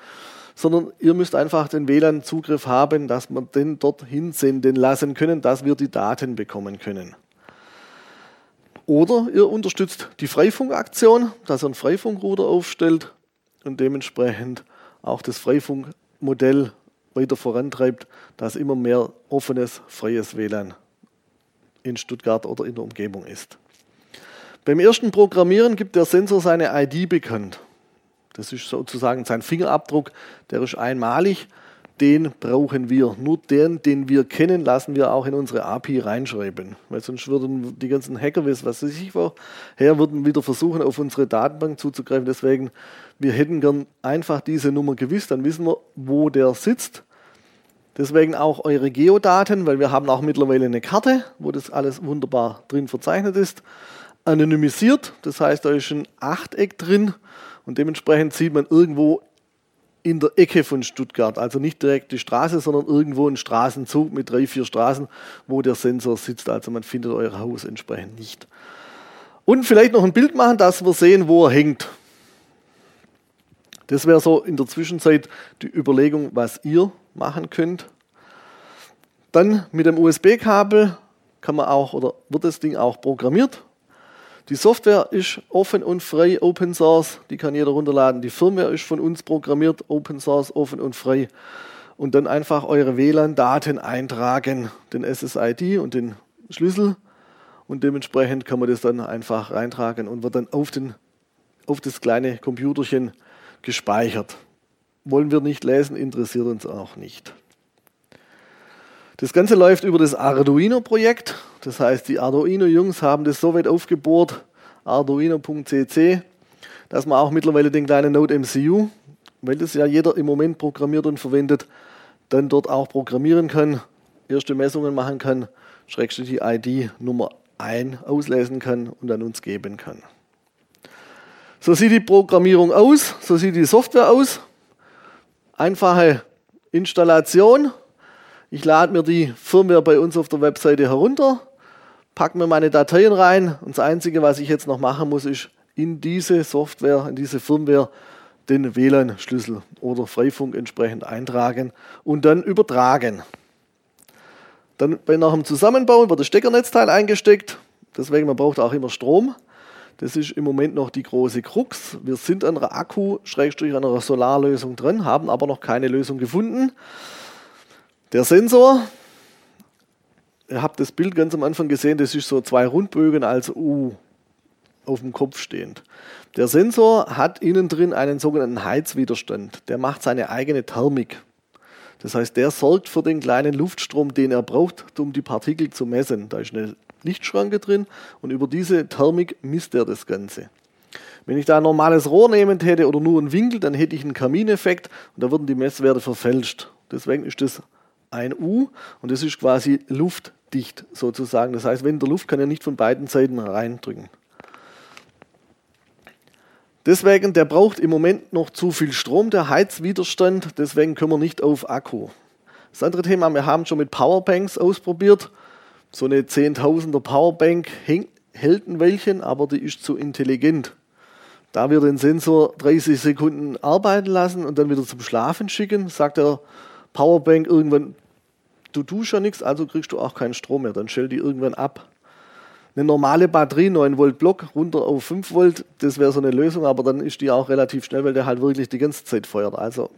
sondern ihr müsst einfach den WLAN-Zugriff haben, dass wir den dorthin senden lassen können, dass wir die Daten bekommen können. Oder ihr unterstützt die Freifunkaktion, dass ihr ein Freifunkruder aufstellt und dementsprechend auch das Freifunkmodell weiter vorantreibt, dass immer mehr offenes, freies WLAN in Stuttgart oder in der Umgebung ist. Beim ersten Programmieren gibt der Sensor seine ID bekannt. Das ist sozusagen sein Fingerabdruck, der ist einmalig. Den brauchen wir. Nur den, den wir kennen, lassen wir auch in unsere API reinschreiben. Weil sonst würden die ganzen Hacker, was weiß ich woher, würden wieder versuchen, auf unsere Datenbank zuzugreifen. Deswegen, wir hätten gern einfach diese Nummer gewiss, dann wissen wir, wo der sitzt. Deswegen auch eure Geodaten, weil wir haben auch mittlerweile eine Karte, wo das alles wunderbar drin verzeichnet ist. Anonymisiert, das heißt, da ist ein Achteck drin und dementsprechend sieht man irgendwo in der Ecke von Stuttgart, also nicht direkt die Straße, sondern irgendwo ein Straßenzug mit drei, vier Straßen, wo der Sensor sitzt. Also man findet euer Haus entsprechend nicht. Und vielleicht noch ein Bild machen, dass wir sehen, wo er hängt. Das wäre so in der Zwischenzeit die Überlegung, was ihr machen könnt. Dann mit dem USB-Kabel kann man auch oder wird das Ding auch programmiert. Die Software ist offen und frei, Open Source, die kann jeder runterladen. Die Firmware ist von uns programmiert, Open Source, offen und frei. Und dann einfach eure WLAN-Daten eintragen, den SSID und den Schlüssel. Und dementsprechend kann man das dann einfach reintragen und wird dann auf, den, auf das kleine Computerchen gespeichert. Wollen wir nicht lesen, interessiert uns auch nicht. Das Ganze läuft über das Arduino-Projekt. Das heißt, die Arduino-Jungs haben das so weit aufgebohrt, arduino.cc, dass man auch mittlerweile den kleinen Node MCU, weil das ja jeder im Moment programmiert und verwendet, dann dort auch programmieren kann, erste Messungen machen kann, schrägstrich die ID Nummer 1 auslesen kann und an uns geben kann. So sieht die Programmierung aus, so sieht die Software aus. Einfache Installation, ich lade mir die Firmware bei uns auf der Webseite herunter, packe mir meine Dateien rein und das Einzige, was ich jetzt noch machen muss, ist in diese Software, in diese Firmware den WLAN-Schlüssel oder Freifunk entsprechend eintragen und dann übertragen. Dann bei nach dem Zusammenbauen wird das Steckernetzteil eingesteckt. Deswegen, man braucht auch immer Strom. Das ist im Moment noch die große Krux. Wir sind an einer Akku, Schrägstrich an einer Solarlösung drin, haben aber noch keine Lösung gefunden. Der Sensor, ihr habt das Bild ganz am Anfang gesehen, das ist so zwei Rundbögen als U auf dem Kopf stehend. Der Sensor hat innen drin einen sogenannten Heizwiderstand. Der macht seine eigene Thermik. Das heißt, der sorgt für den kleinen Luftstrom, den er braucht, um die Partikel zu messen. Da ist eine Lichtschranke drin und über diese Thermik misst er das Ganze. Wenn ich da ein normales Rohr nehmen hätte oder nur einen Winkel, dann hätte ich einen Kamineffekt und da würden die Messwerte verfälscht. Deswegen ist das ein U und das ist quasi luftdicht sozusagen. Das heißt, wenn der Luft kann ja nicht von beiden Seiten reindrücken. Deswegen, der braucht im Moment noch zu viel Strom, der Heizwiderstand, deswegen können wir nicht auf Akku. Das andere Thema, wir haben schon mit Powerbanks ausprobiert. So eine 10.000er Powerbank hält ein Weilchen, aber die ist zu intelligent. Da wir den Sensor 30 Sekunden arbeiten lassen und dann wieder zum Schlafen schicken, sagt der Powerbank irgendwann, du tust ja nichts, also kriegst du auch keinen Strom mehr. Dann stell die irgendwann ab. Eine normale Batterie, 9 Volt Block, runter auf 5 Volt, das wäre so eine Lösung, aber dann ist die auch relativ schnell, weil der halt wirklich die ganze Zeit feuert. Also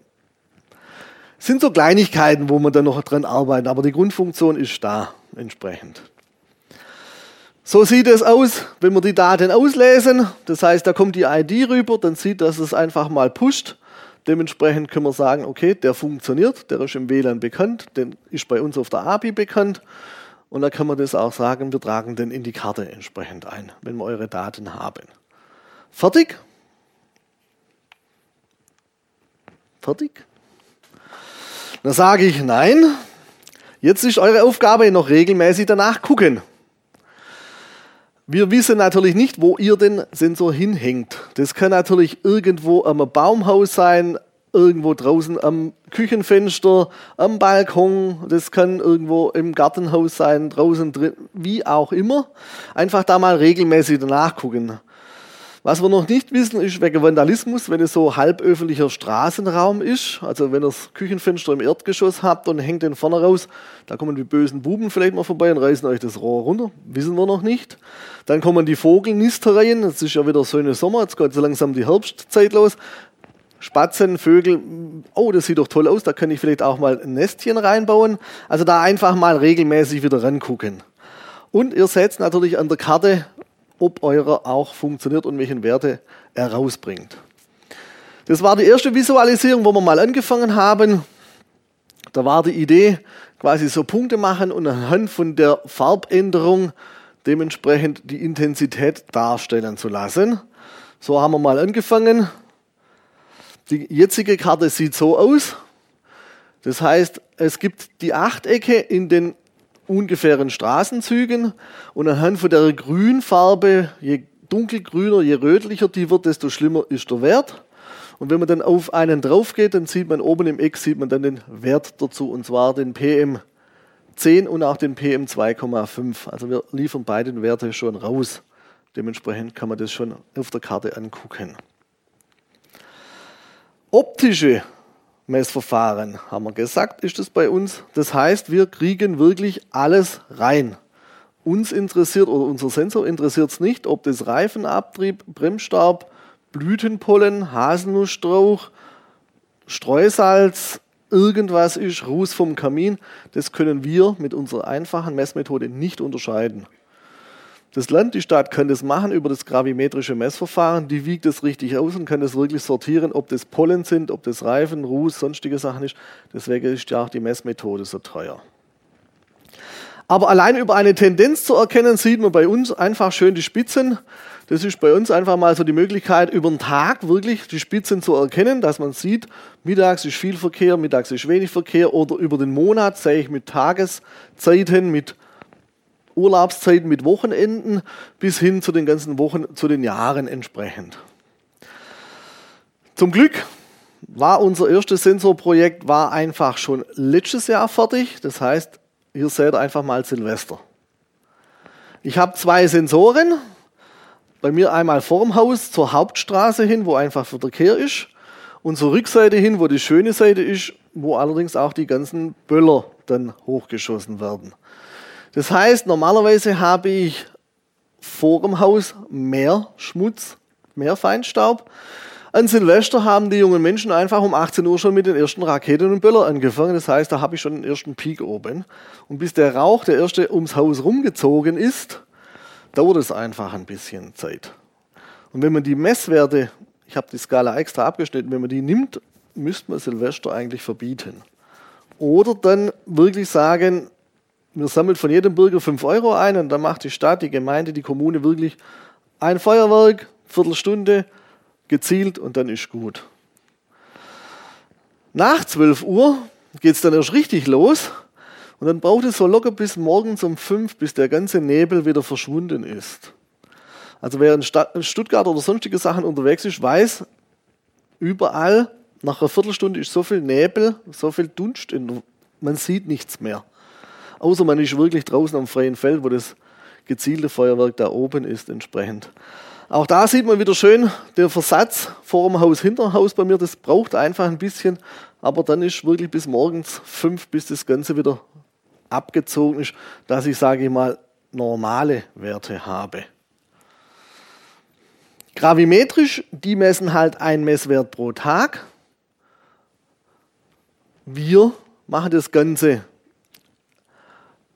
sind so Kleinigkeiten, wo man dann noch dran arbeitet, aber die Grundfunktion ist da entsprechend. So sieht es aus, wenn wir die Daten auslesen. Das heißt, da kommt die ID rüber, dann sieht, dass es einfach mal pusht. Dementsprechend können wir sagen, okay, der funktioniert, der ist im WLAN bekannt, der ist bei uns auf der API bekannt. Und da kann man das auch sagen, wir tragen den in die Karte entsprechend ein, wenn wir eure Daten haben. Fertig? Fertig? Dann sage ich nein. Jetzt ist eure Aufgabe noch regelmäßig danach gucken. Wir wissen natürlich nicht, wo ihr den Sensor hinhängt. Das kann natürlich irgendwo am Baumhaus sein, irgendwo draußen am Küchenfenster, am Balkon, das kann irgendwo im Gartenhaus sein, draußen drin, wie auch immer. Einfach da mal regelmäßig danach gucken. Was wir noch nicht wissen, ist wegen Vandalismus, wenn es so halböffentlicher Straßenraum ist, also wenn ihr das Küchenfenster im Erdgeschoss habt und hängt den vorne raus, da kommen die bösen Buben vielleicht mal vorbei und reißen euch das Rohr runter, wissen wir noch nicht. Dann kommen die Vogelnistereien, es ist ja wieder so eine Sommer, jetzt geht so langsam die Herbstzeit los. Spatzen, Vögel, oh, das sieht doch toll aus, da kann ich vielleicht auch mal ein Nestchen reinbauen. Also da einfach mal regelmäßig wieder rangucken. Und ihr seht natürlich an der Karte, ob eurer auch funktioniert und welchen Werte er rausbringt. Das war die erste Visualisierung, wo wir mal angefangen haben. Da war die Idee, quasi so Punkte machen und anhand von der Farbänderung dementsprechend die Intensität darstellen zu lassen. So haben wir mal angefangen. Die jetzige Karte sieht so aus. Das heißt, es gibt die Achtecke in den ungefähren Straßenzügen und anhand von der Grünfarbe, je dunkelgrüner, je rötlicher die wird, desto schlimmer ist der Wert. Und wenn man dann auf einen drauf geht, dann sieht man oben im Eck sieht man dann den Wert dazu und zwar den PM10 und auch den PM2,5. Also wir liefern beide Werte schon raus. Dementsprechend kann man das schon auf der Karte angucken. Optische Messverfahren, haben wir gesagt, ist es bei uns. Das heißt, wir kriegen wirklich alles rein. Uns interessiert oder unser Sensor interessiert es nicht, ob das Reifenabtrieb, Bremsstaub, Blütenpollen, Haselnussstrauch, Streusalz, irgendwas ist, Ruß vom Kamin. Das können wir mit unserer einfachen Messmethode nicht unterscheiden. Das Land, die Stadt kann das machen über das gravimetrische Messverfahren. Die wiegt es richtig aus und kann das wirklich sortieren, ob das Pollen sind, ob das Reifen, Ruß, sonstige Sachen ist. Deswegen ist ja auch die Messmethode so teuer. Aber allein über eine Tendenz zu erkennen, sieht man bei uns einfach schön die Spitzen. Das ist bei uns einfach mal so die Möglichkeit, über den Tag wirklich die Spitzen zu erkennen, dass man sieht, mittags ist viel Verkehr, mittags ist wenig Verkehr oder über den Monat sehe ich mit Tageszeiten, mit Urlaubszeiten mit Wochenenden bis hin zu den ganzen Wochen, zu den Jahren entsprechend. Zum Glück war unser erstes Sensorprojekt war einfach schon letztes Jahr fertig. Das heißt, hier seht ihr einfach mal Silvester. Ich habe zwei Sensoren. Bei mir einmal vorm Haus zur Hauptstraße hin, wo einfach Verkehr ist. Und zur Rückseite hin, wo die schöne Seite ist, wo allerdings auch die ganzen Böller dann hochgeschossen werden. Das heißt, normalerweise habe ich vor dem Haus mehr Schmutz, mehr Feinstaub. An Silvester haben die jungen Menschen einfach um 18 Uhr schon mit den ersten Raketen und Böller angefangen. Das heißt, da habe ich schon den ersten Peak oben. Und bis der Rauch, der erste, ums Haus rumgezogen ist, dauert es einfach ein bisschen Zeit. Und wenn man die Messwerte, ich habe die Skala extra abgeschnitten, wenn man die nimmt, müsste man Silvester eigentlich verbieten. Oder dann wirklich sagen, wir sammeln von jedem Bürger 5 Euro ein und dann macht die Stadt, die Gemeinde, die Kommune wirklich ein Feuerwerk, Viertelstunde, gezielt und dann ist gut. Nach 12 Uhr geht es dann erst richtig los und dann braucht es so locker bis morgens um 5, bis der ganze Nebel wieder verschwunden ist. Also wer in Stuttgart oder sonstige Sachen unterwegs ist, weiß, überall nach einer Viertelstunde ist so viel Nebel, so viel Dunst, man sieht nichts mehr. Außer man ist wirklich draußen am freien Feld, wo das gezielte Feuerwerk da oben ist entsprechend. Auch da sieht man wieder schön der Versatz vor dem Haus, hinter dem Haus bei mir. Das braucht einfach ein bisschen, aber dann ist wirklich bis morgens fünf, bis das Ganze wieder abgezogen ist, dass ich, sage ich mal, normale Werte habe. Gravimetrisch, die messen halt einen Messwert pro Tag. Wir machen das Ganze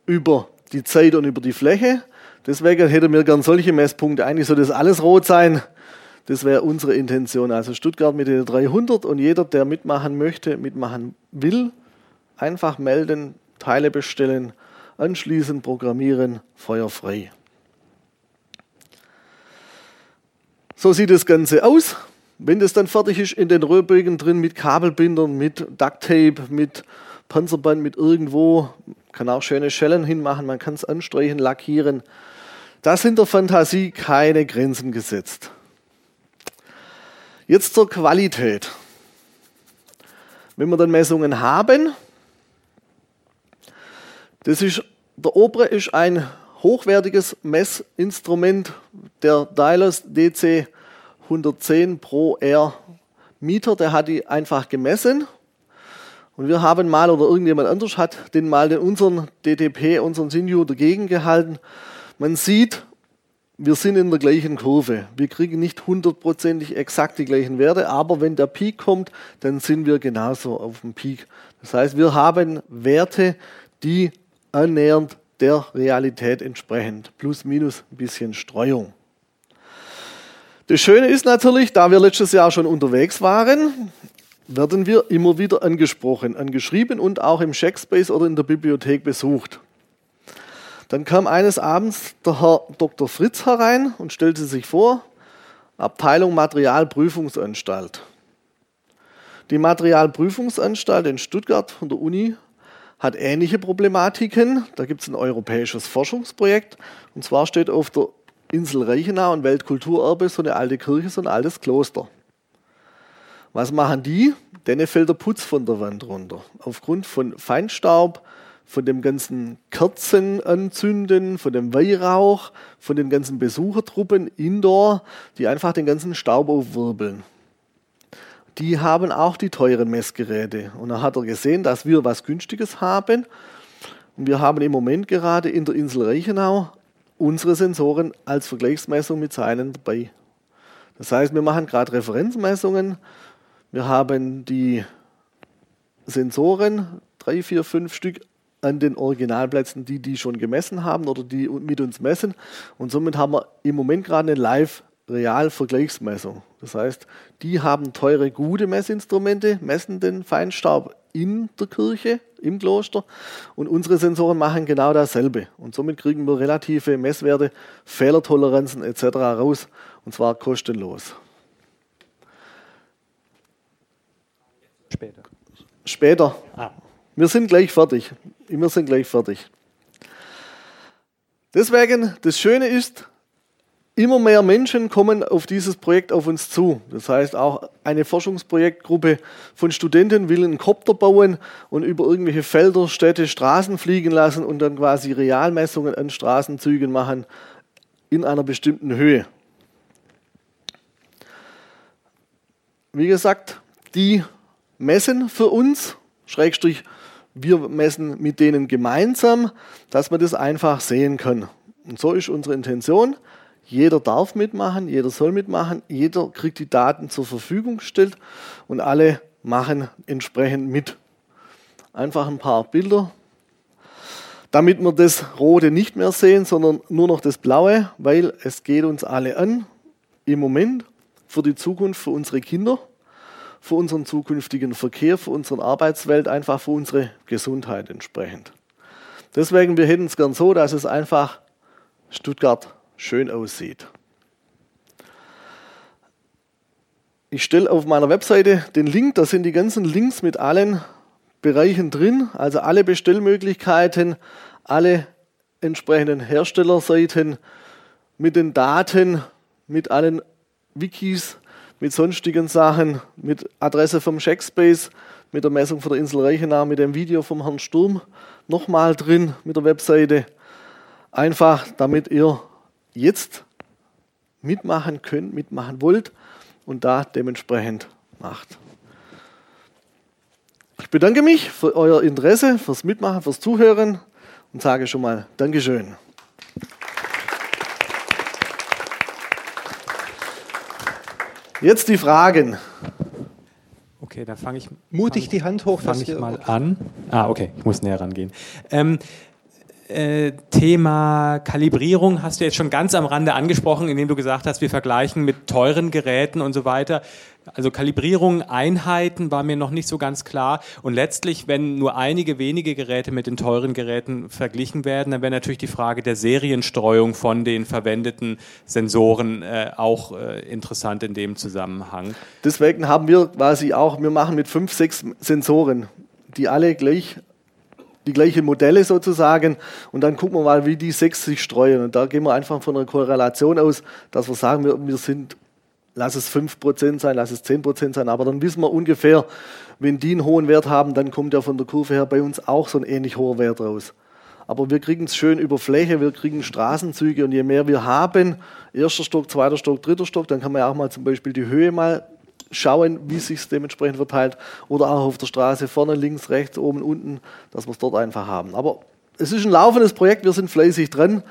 über die Zeit und über die Fläche. Deswegen hätten wir gern solche Messpunkte. Eigentlich soll das alles rot sein. Das wäre unsere Intention. Also Stuttgart mit den 300 und jeder, der mitmachen möchte, mitmachen will, einfach melden, Teile bestellen, anschließen, programmieren, feuerfrei. So sieht das Ganze aus. Wenn das dann fertig ist, in den Röhrbögen drin mit Kabelbindern, mit Ducktape, mit Panzerband, mit irgendwo, kann auch schöne Schellen hinmachen, man kann es anstreichen, lackieren. Da sind der Fantasie keine Grenzen gesetzt. Jetzt zur Qualität. Wenn wir dann Messungen haben, das ist, der obere ist ein hochwertiges Messinstrument, der Dialers DC 110 Pro R Meter, der hat die einfach gemessen. Und wir haben mal, oder irgendjemand anders hat den mal den unseren DTP, unseren Sinju dagegen gehalten. Man sieht, wir sind in der gleichen Kurve. Wir kriegen nicht hundertprozentig exakt die gleichen Werte, aber wenn der Peak kommt, dann sind wir genauso auf dem Peak. Das heißt, wir haben Werte, die annähernd der Realität entsprechend. Plus, minus ein bisschen Streuung. Das Schöne ist natürlich, da wir letztes Jahr schon unterwegs waren, werden wir immer wieder angesprochen, angeschrieben und auch im Checkspace oder in der Bibliothek besucht. Dann kam eines Abends der Herr Dr. Fritz herein und stellte sich vor, Abteilung Materialprüfungsanstalt. Die Materialprüfungsanstalt in Stuttgart von der Uni hat ähnliche Problematiken. Da gibt es ein europäisches Forschungsprojekt. Und zwar steht auf der Insel Reichenau ein Weltkulturerbe so eine alte Kirche, so ein altes Kloster. Was machen die? Denen fällt der Putz von der Wand runter. Aufgrund von Feinstaub, von dem ganzen Kerzenanzünden, von dem Weihrauch, von den ganzen Besuchertruppen indoor, die einfach den ganzen Staub aufwirbeln die haben auch die teuren Messgeräte. Und da hat er gesehen, dass wir was Günstiges haben. Und wir haben im Moment gerade in der Insel Reichenau unsere Sensoren als Vergleichsmessung mit seinen dabei. Das heißt, wir machen gerade Referenzmessungen. Wir haben die Sensoren, drei, vier, fünf Stück an den Originalplätzen, die die schon gemessen haben oder die mit uns messen. Und somit haben wir im Moment gerade eine Live- Realvergleichsmessung. Das heißt, die haben teure, gute Messinstrumente, messen den Feinstaub in der Kirche, im Kloster und unsere Sensoren machen genau dasselbe. Und somit kriegen wir relative Messwerte, Fehlertoleranzen etc. raus und zwar kostenlos. Später. Später. Ah. Wir sind gleich fertig. Wir sind gleich fertig. Deswegen, das Schöne ist, immer mehr Menschen kommen auf dieses Projekt auf uns zu. Das heißt, auch eine Forschungsprojektgruppe von Studenten will einen Kopter bauen und über irgendwelche Felder, Städte, Straßen fliegen lassen und dann quasi Realmessungen an Straßenzügen machen in einer bestimmten Höhe. Wie gesagt, die messen für uns, Schrägstrich, wir messen mit denen gemeinsam, dass man das einfach sehen kann. Und so ist unsere Intention. Jeder darf mitmachen, jeder soll mitmachen, jeder kriegt die Daten zur Verfügung gestellt und alle machen entsprechend mit. Einfach ein paar Bilder, damit wir das Rote nicht mehr sehen, sondern nur noch das Blaue, weil es geht uns alle an im Moment für die Zukunft, für unsere Kinder, für unseren zukünftigen Verkehr, für unsere Arbeitswelt, einfach für unsere Gesundheit entsprechend. Deswegen, wir hätten es gern so, dass es einfach Stuttgart schön aussieht. Ich stelle auf meiner Webseite den Link, da sind die ganzen Links mit allen Bereichen drin, also alle Bestellmöglichkeiten, alle entsprechenden Herstellerseiten mit den Daten, mit allen Wikis, mit sonstigen Sachen, mit Adresse vom Checkspace, mit der Messung von der Insel Reichenau, mit dem Video vom Herrn Sturm nochmal drin mit der Webseite. Einfach, damit ihr jetzt mitmachen könnt, mitmachen wollt und da dementsprechend macht. Ich bedanke mich für euer Interesse, fürs Mitmachen, fürs Zuhören und sage schon mal Dankeschön. Jetzt die Fragen. Okay, dann fange ich mutig die Hand hoch. Fange ich mal an. Ah, okay, ich muss näher rangehen. Ähm, Äh, Thema Kalibrierung hast du jetzt schon ganz am Rande angesprochen, indem du gesagt hast, wir vergleichen mit teuren Geräten und so weiter. Also Kalibrierung, Einheiten war mir noch nicht so ganz klar. Und letztlich, wenn nur einige wenige Geräte mit den teuren Geräten verglichen werden, dann wäre natürlich die Frage der Serienstreuung von den verwendeten Sensoren äh, auch äh, interessant in dem Zusammenhang. Deswegen haben wir quasi auch, wir machen mit fünf, sechs Sensoren, die alle gleich die gleichen Modelle sozusagen und dann gucken wir mal, wie die sechs sich streuen. Und da gehen wir einfach von einer Korrelation aus, dass wir sagen, wir, wir sind, lass es 5% sein, lass es 10% sein, aber dann wissen wir ungefähr, wenn die einen hohen Wert haben, dann kommt ja von der Kurve her bei uns auch so ein ähnlich hoher Wert raus. Aber wir kriegen es schön über Fläche, wir kriegen Straßenzüge und je mehr wir haben, erster Stock, zweiter Stock, dritter Stock, dann kann man ja auch mal zum Beispiel die Höhe mal schauen, wie sich es dementsprechend verteilt. Oder auch auf der Straße vorne, links, rechts, oben, unten, dass wir es dort einfach haben. Aber es ist ein laufendes Projekt, wir sind fleißig drin.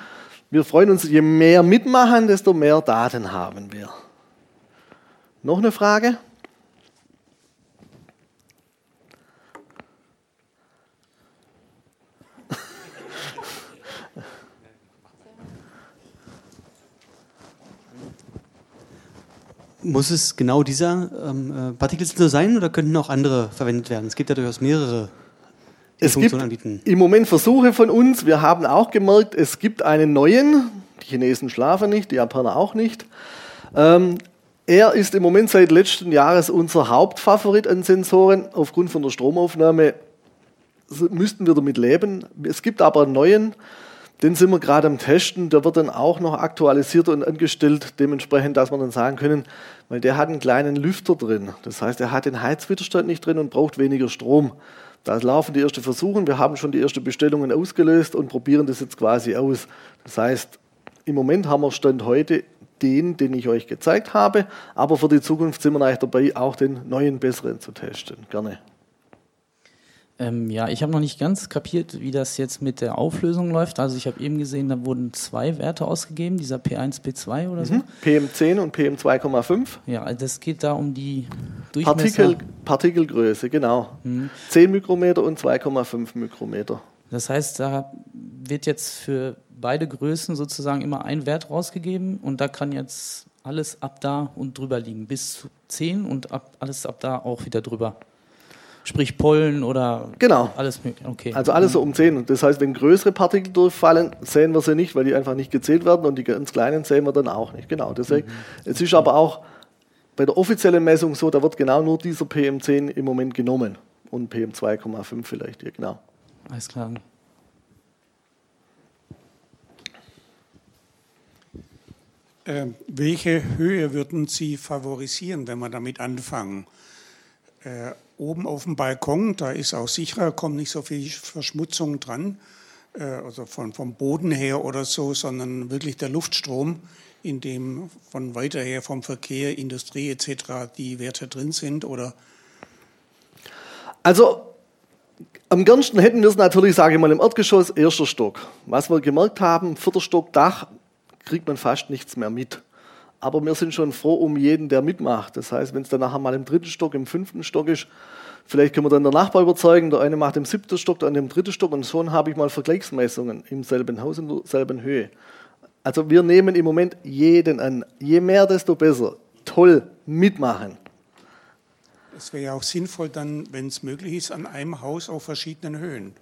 Wir freuen uns, je mehr mitmachen, desto mehr Daten haben wir. Noch eine Frage? Muss es genau dieser ähm, äh, Partikelsensor sein oder könnten auch andere verwendet werden? Es gibt ja durchaus mehrere. Die es gibt anbieten. im Moment Versuche von uns. Wir haben auch gemerkt, es gibt einen neuen. Die Chinesen schlafen nicht, die Japaner auch nicht. Ähm, er ist im Moment seit letzten Jahres unser Hauptfavorit an Sensoren. Aufgrund von der Stromaufnahme müssten wir damit leben. Es gibt aber einen neuen, den sind wir gerade am Testen. Der wird dann auch noch aktualisiert und angestellt, dementsprechend, dass wir dann sagen können, weil der hat einen kleinen Lüfter drin. Das heißt, er hat den Heizwiderstand nicht drin und braucht weniger Strom. Da laufen die ersten Versuche. Wir haben schon die ersten Bestellungen ausgelöst und probieren das jetzt quasi aus. Das heißt, im Moment haben wir Stand heute den, den ich euch gezeigt habe, aber für die Zukunft sind wir eigentlich dabei, auch den neuen, besseren zu testen. Gerne. Ähm, ja, ich habe noch nicht ganz kapiert, wie das jetzt mit der Auflösung läuft. Also ich habe eben gesehen, da wurden zwei Werte ausgegeben, dieser P1, P2 oder so. Mhm. PM10 und PM2,5. Ja, also das geht da um die Durchmesser. Partikel, Partikelgröße, genau. Mhm. 10 Mikrometer und 2,5 Mikrometer. Das heißt, da wird jetzt für beide Größen sozusagen immer ein Wert rausgegeben und da kann jetzt alles ab da und drüber liegen, bis zu 10 und ab, alles ab da auch wieder drüber sprich Pollen oder genau. alles mögliche. Okay. Also alles so um 10. Das heißt, wenn größere Partikel durchfallen, sehen wir sie nicht, weil die einfach nicht gezählt werden und die ganz kleinen sehen wir dann auch nicht. Genau. Deswegen, mhm. es ist aber auch bei der offiziellen Messung so, da wird genau nur dieser PM10 im Moment genommen und PM2,5 vielleicht hier, genau. Alles klar. Äh, welche Höhe würden Sie favorisieren, wenn wir damit anfangen? Äh, oben auf dem Balkon, da ist auch sicherer, kommt nicht so viel Verschmutzung dran, äh, also von, vom Boden her oder so, sondern wirklich der Luftstrom, in dem von weiter her vom Verkehr, Industrie etc. die Werte drin sind oder? Also am gernsten hätten wir es natürlich, sage ich mal, im Erdgeschoss, erster Stock. Was wir gemerkt haben, vierter Stock Dach, kriegt man fast nichts mehr mit. Aber wir sind schon froh um jeden, der mitmacht. Das heißt, wenn es dann nachher mal im dritten Stock, im fünften Stock ist, vielleicht können wir dann der Nachbar überzeugen, der eine macht im siebten Stock, der andere im dritten Stock und so habe ich mal Vergleichsmessungen im selben Haus in derselben Höhe. Also wir nehmen im Moment jeden an. Je mehr, desto besser. Toll, mitmachen. Es wäre ja auch sinnvoll dann, wenn es möglich ist, an einem Haus auf verschiedenen Höhen.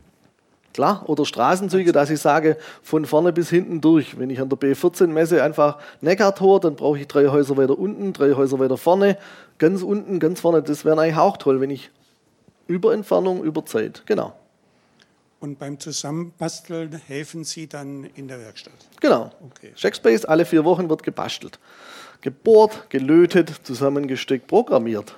Klar, oder Straßenzüge, dass ich sage, von vorne bis hinten durch. Wenn ich an der B14 messe, einfach Neckartor, dann brauche ich drei Häuser weiter unten, drei Häuser weiter vorne, ganz unten, ganz vorne. Das wäre eigentlich auch toll, wenn ich über Entfernung, über Zeit, genau. Und beim Zusammenbasteln helfen Sie dann in der Werkstatt? Genau. Okay. Checkspace, alle vier Wochen wird gebastelt. Gebohrt, gelötet, zusammengesteckt, programmiert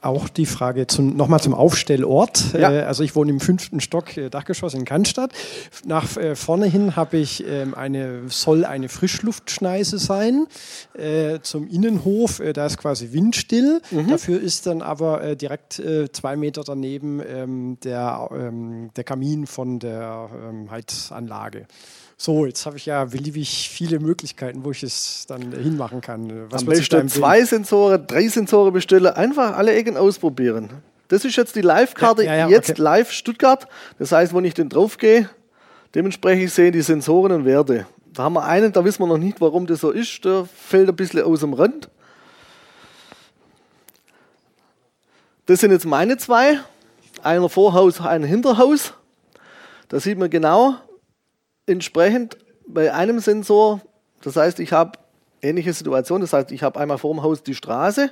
auch die Frage zum, nochmal zum Aufstellort. Ja. Äh, also ich wohne im fünften Stock äh, Dachgeschoss in Cannstatt. Nach äh, vorne hin habe ich ähm, eine, soll eine Frischluftschneise sein zum Innenhof. Da ist quasi windstill. Mhm. Dafür ist dann aber direkt zwei Meter daneben ähm, der, ähm, der Kamin von der Heizanlage. So, jetzt habe ich ja beliebig viele Möglichkeiten, wo ich es dann hinmachen kann. Was Am besten zwei Sensoren, drei Sensoren bestellen, einfach alle Ecken ausprobieren. Das ist jetzt die Live-Karte, Ja, ja, ja, jetzt okay. live Stuttgart. Das heißt, wenn ich den draufgehe, dementsprechend sehen die Sensoren und Werte. Da haben wir einen, da wissen wir noch nicht, warum das so ist. Der fällt ein bisschen aus dem Rand. Das sind jetzt meine zwei. Einer Vorhaus, einer Hinterhaus. Da sieht man genau entsprechend bei einem Sensor, das heißt, ich habe ähnliche Situation, das heißt, ich habe einmal vor dem Haus die Straße,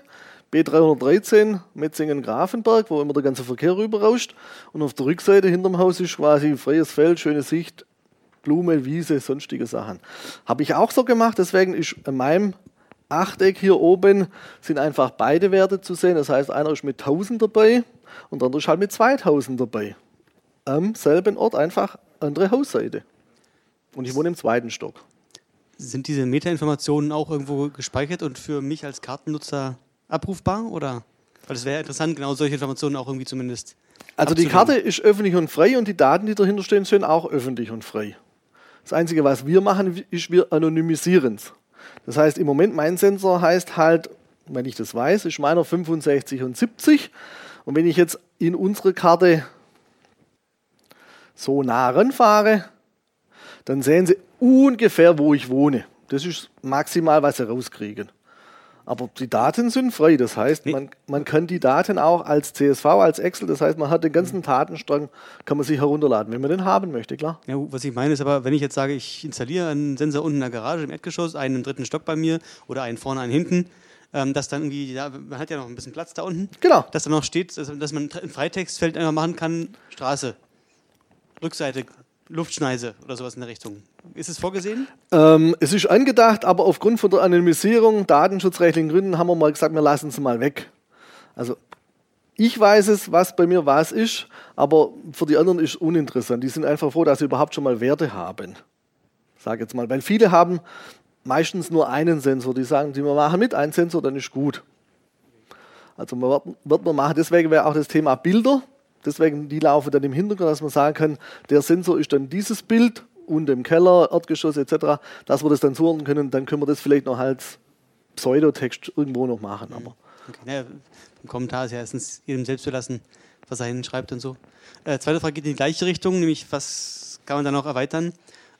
B313, Metzingen-Grafenberg, wo immer der ganze Verkehr rüberrauscht. Und auf der Rückseite hinterm Haus ist quasi freies Feld, schöne Sicht, Blume, Wiese, sonstige Sachen. Habe ich auch so gemacht, deswegen ist in meinem Achteck hier oben sind einfach beide Werte zu sehen. Das heißt, einer ist mit 1000 dabei und der andere ist halt mit 2000 dabei. Am selben Ort einfach andere Hausseite. Und ich wohne im zweiten Stock. Sind diese Metainformationen auch irgendwo gespeichert und für mich als Kartennutzer abrufbar? Oder? Weil es wäre interessant, genau solche Informationen auch irgendwie zumindest. Also die. Karte ist öffentlich und frei und die Daten, die dahinter stehen, sind auch öffentlich und frei. Das Einzige, was wir machen, ist, wir anonymisieren es. Das heißt, im Moment, mein Sensor heißt halt, wenn ich das weiß, ist meiner 65 und 70. Und wenn ich jetzt in unsere Karte so nah ranfahre, dann sehen Sie ungefähr, wo ich wohne. Das ist maximal, was Sie rauskriegen. Aber die Daten sind frei. Das heißt, man, man kann die Daten auch als CSV, als Excel, das heißt, man hat den ganzen Datenstrang, kann man sich herunterladen, wenn man den haben möchte, klar. Ja, was ich meine ist aber, wenn ich jetzt sage, ich installiere einen Sensor unten in der Garage im Erdgeschoss, einen im dritten Stock bei mir oder einen vorne, einen hinten, ähm, dass dann irgendwie, ja, man hat ja noch ein bisschen Platz da unten, Genau. dass da noch steht, dass, dass man ein Freitextfeld einfach machen kann, Straße, Rückseite, Luftschneise oder sowas in der Richtung. Ist es vorgesehen? Ähm, es ist angedacht, aber aufgrund von der Anonymisierung, datenschutzrechtlichen Gründen, haben wir mal gesagt, wir lassen es mal weg. Also ich weiß es, was bei mir was ist, aber für die anderen ist es uninteressant. Die sind einfach froh, dass sie überhaupt schon mal Werte haben. Sag jetzt mal, weil viele haben meistens nur einen Sensor. Die sagen, die machen mit einem Sensor, dann ist gut. Also man wird, wird man machen. Deswegen wäre auch das Thema Bilder. Deswegen die laufen dann im Hintergrund, dass man sagen kann, der Sensor ist dann dieses Bild und im Keller, Erdgeschoss etc., dass wir das dann zuordnen können. Dann können wir das vielleicht noch als Pseudotext irgendwo noch machen. Aber Okay, naja, im Kommentar ist ja erstens jedem selbst überlassen, was er hinschreibt und so. Äh, zweite Frage geht in die gleiche Richtung, nämlich was kann man da noch erweitern?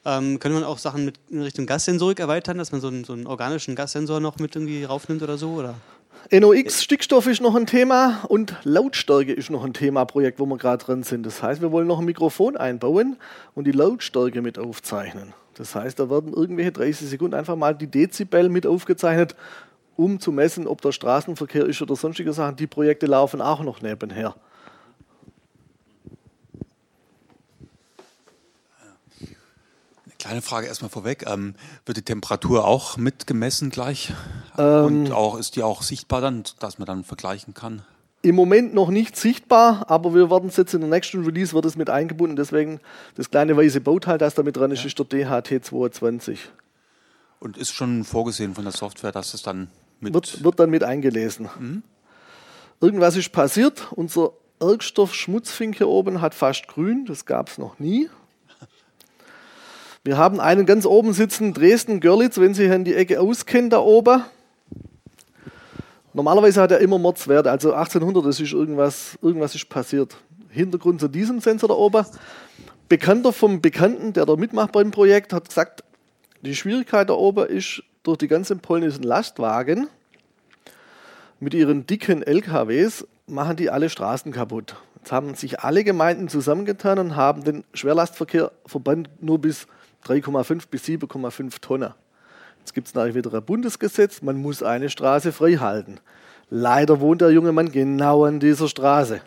Ähm, könnte man auch Sachen mit in Richtung Gassensorik erweitern, dass man so einen, so einen organischen Gassensor noch mit irgendwie raufnimmt oder so? Oder? NOx, Stickstoff ist noch ein Thema und Lautstärke ist noch ein Thema, Projekt, wo wir gerade dran sind. Das heißt, wir wollen noch ein Mikrofon einbauen und die Lautstärke mit aufzeichnen. Das heißt, da werden irgendwelche 30 Sekunden einfach mal die Dezibel mit aufgezeichnet, um zu messen, ob der Straßenverkehr ist oder sonstige Sachen. Die Projekte laufen auch noch nebenher. Kleine Frage erstmal vorweg. Ähm, wird die Temperatur auch mitgemessen gleich? Ähm. Und auch ist die auch sichtbar dann, dass man dann vergleichen kann? Im Moment noch nicht sichtbar, aber wir werden es jetzt in der nächsten Release wird es mit eingebunden. Deswegen das kleine weiße Bauteil, das da mit dran ist, ist der DHT22. Und ist schon vorgesehen von der Software, dass es dann mit. wird, wird dann mit eingelesen. Irgendwas ist passiert. Unser Ergstoff-Schmutzfink hier oben hat fast grün. Das gab es noch nie. Wir haben einen ganz oben sitzen, Dresden-Görlitz, wenn Sie an die Ecke auskennen, da oben. Normalerweise hat er immer Mordswerte, also 1800, das ist irgendwas, irgendwas ist passiert. Hintergrund zu diesem Sensor da oben. Bekannter vom Bekannten, der da mitmacht beim Projekt, hat gesagt, die Schwierigkeit da oben ist, durch die ganzen polnischen Lastwagen mit ihren dicken LKWs machen die alle Straßen kaputt. Jetzt haben sich alle Gemeinden zusammengetan und haben den Schwerlastverkehr verbannt nur bis 3,5 bis 7,5 Tonnen. Jetzt gibt es nachher wieder ein Bundesgesetz, man muss eine Straße frei halten. Leider wohnt der junge Mann genau an dieser Straße.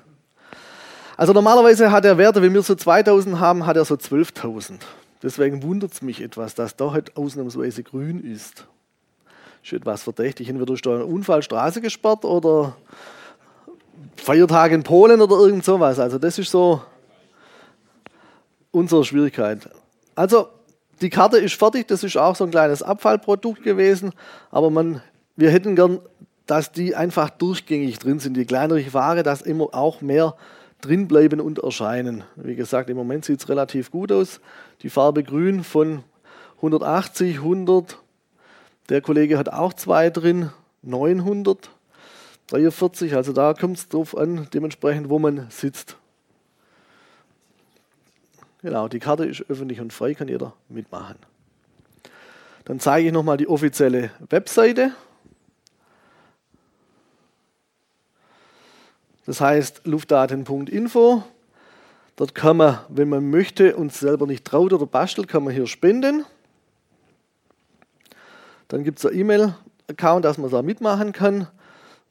Also normalerweise hat er Werte, wenn wir so 2000 haben, hat er so 12.000. Deswegen wundert es mich etwas, dass da halt ausnahmsweise grün ist. Ist etwas verdächtig. Entweder ist da ein Unfall Straße gesperrt oder Feiertag in Polen oder irgend sowas. Also das ist so unsere Schwierigkeit. Also die Karte ist fertig, das ist auch so ein kleines Abfallprodukt gewesen, aber man, wir hätten gern, dass die einfach durchgängig drin sind, die kleinere Ware, dass immer auch mehr drin bleiben und erscheinen. Wie gesagt, im Moment sieht es relativ gut aus. Die Farbe grün von 180, 100. Der Kollege hat auch zwei drin, 900. 43, also da kommt es drauf an, dementsprechend, wo man sitzt. Genau, die Karte ist öffentlich und frei, kann jeder mitmachen. Dann zeige ich nochmal die offizielle Webseite. Das heißt luftdaten.info. Dort kann man, wenn man möchte, uns selber nicht traut oder bastelt, kann man hier spenden. Dann gibt es ein E-Mail-Account, dass man da mitmachen kann.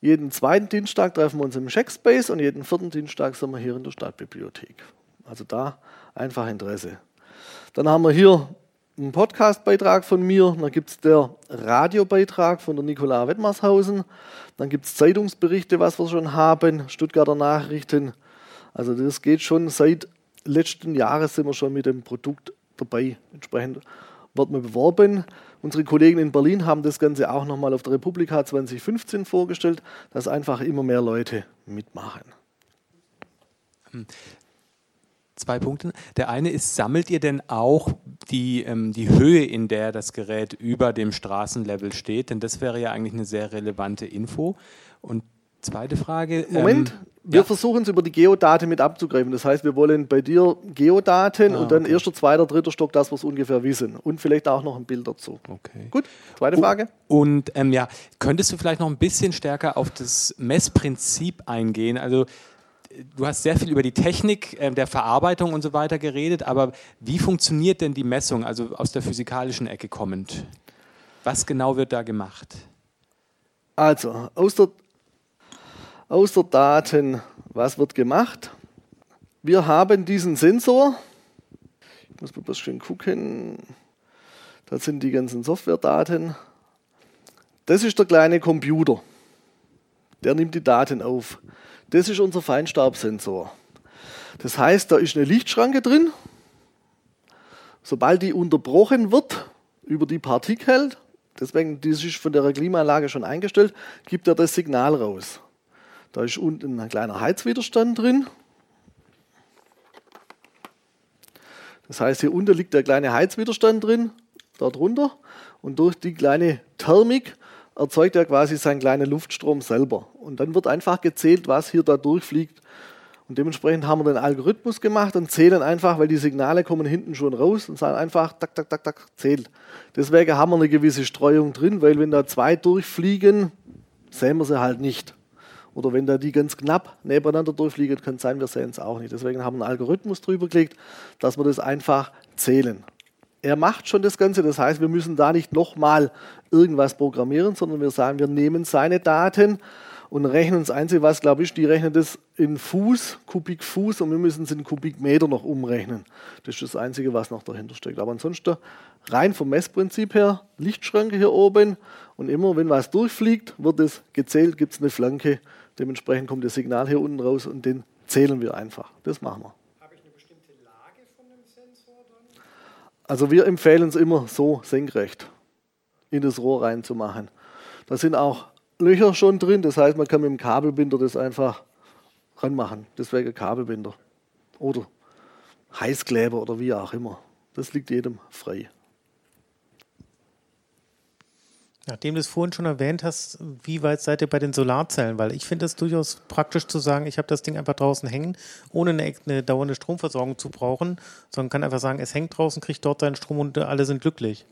Jeden zweiten Dienstag treffen wir uns im Checkspace und jeden vierten Dienstag sind wir hier in der Stadtbibliothek. Also da einfach Interesse. Dann haben wir hier einen Podcast-Beitrag von mir, dann gibt es der Radiobeitrag von der Nicola Wettmarshausen, dann gibt es Zeitungsberichte, was wir schon haben, Stuttgarter Nachrichten. Also das geht schon seit letzten Jahres sind wir schon mit dem Produkt dabei. Entsprechend wird man beworben. Unsere Kollegen in Berlin haben das Ganze auch nochmal auf der Republika 2015 vorgestellt, dass einfach immer mehr Leute mitmachen. Zwei Punkte. Der eine ist, sammelt ihr denn auch die, ähm, die Höhe, in der das Gerät über dem Straßenlevel steht? Denn das wäre ja eigentlich eine sehr relevante Info. Und zweite Frage. Moment, ähm, wir ja. versuchen es über die Geodaten mit abzugreifen. Das heißt, wir wollen bei dir Geodaten ah, und dann okay. erster, zweiter, dritter Stock, das wir es ungefähr wissen. Und vielleicht auch noch ein Bild dazu. Okay. Gut, zweite Frage. Und ähm, ja, könntest du vielleicht noch ein bisschen stärker auf das Messprinzip eingehen? Also du hast sehr viel über die Technik äh, der Verarbeitung und so weiter geredet, aber wie funktioniert denn die Messung, also aus der physikalischen Ecke kommend? Was genau wird da gemacht? Also, aus der, aus der Daten, was wird gemacht? Wir haben diesen Sensor. Ich muss mal ein bisschen gucken. Da sind die ganzen Softwaredaten. Das ist der kleine Computer. Der nimmt die Daten auf. Das ist unser Feinstaubsensor. Das heißt, da ist eine Lichtschranke drin. Sobald die unterbrochen wird über die Partikel, deswegen das ist von der Klimaanlage schon eingestellt, gibt er das Signal raus. Da ist unten ein kleiner Heizwiderstand drin. Das heißt, hier unten liegt der kleine Heizwiderstand drin, dort drunter. Und durch die kleine Thermik erzeugt er quasi seinen kleinen Luftstrom selber. Und dann wird einfach gezählt, was hier da durchfliegt. Und dementsprechend haben wir den Algorithmus gemacht und zählen einfach, weil die Signale kommen hinten schon raus und sagen einfach, tak, tak, tak, tak, zählt. Deswegen haben wir eine gewisse Streuung drin, weil wenn da zwei durchfliegen, sehen wir sie halt nicht. Oder wenn da die ganz knapp nebeneinander durchfliegen, kann es sein, wir sehen es auch nicht. Deswegen haben wir einen Algorithmus drüber gelegt, dass wir das einfach zählen. Er macht schon das Ganze, das heißt, wir müssen da nicht nochmal irgendwas programmieren, sondern wir sagen, wir nehmen seine Daten und rechnen das Einzige, was glaube ich, die rechnen das in Fuß, Kubikfuß und wir müssen es in Kubikmeter noch umrechnen. Das ist das Einzige, was noch dahinter steckt. Aber ansonsten rein vom Messprinzip her, Lichtschranke hier oben und immer, wenn was durchfliegt, wird es gezählt, gibt es eine Flanke. Dementsprechend kommt das Signal hier unten raus und den zählen wir einfach. Das machen wir. Also wir empfehlen es immer so senkrecht in das Rohr reinzumachen. Da sind auch Löcher schon drin, das heißt, man kann mit dem Kabelbinder das einfach ranmachen. Deswegen Kabelbinder. Oder Heißkleber oder wie auch immer. Das liegt jedem frei. Nachdem du es vorhin schon erwähnt hast, wie weit seid ihr bei den Solarzellen? Weil ich finde es durchaus praktisch zu sagen, ich habe das Ding einfach draußen hängen, ohne eine, eine, dauernde Stromversorgung zu brauchen, sondern kann einfach sagen, es hängt draußen, kriegt dort seinen Strom und alle sind glücklich.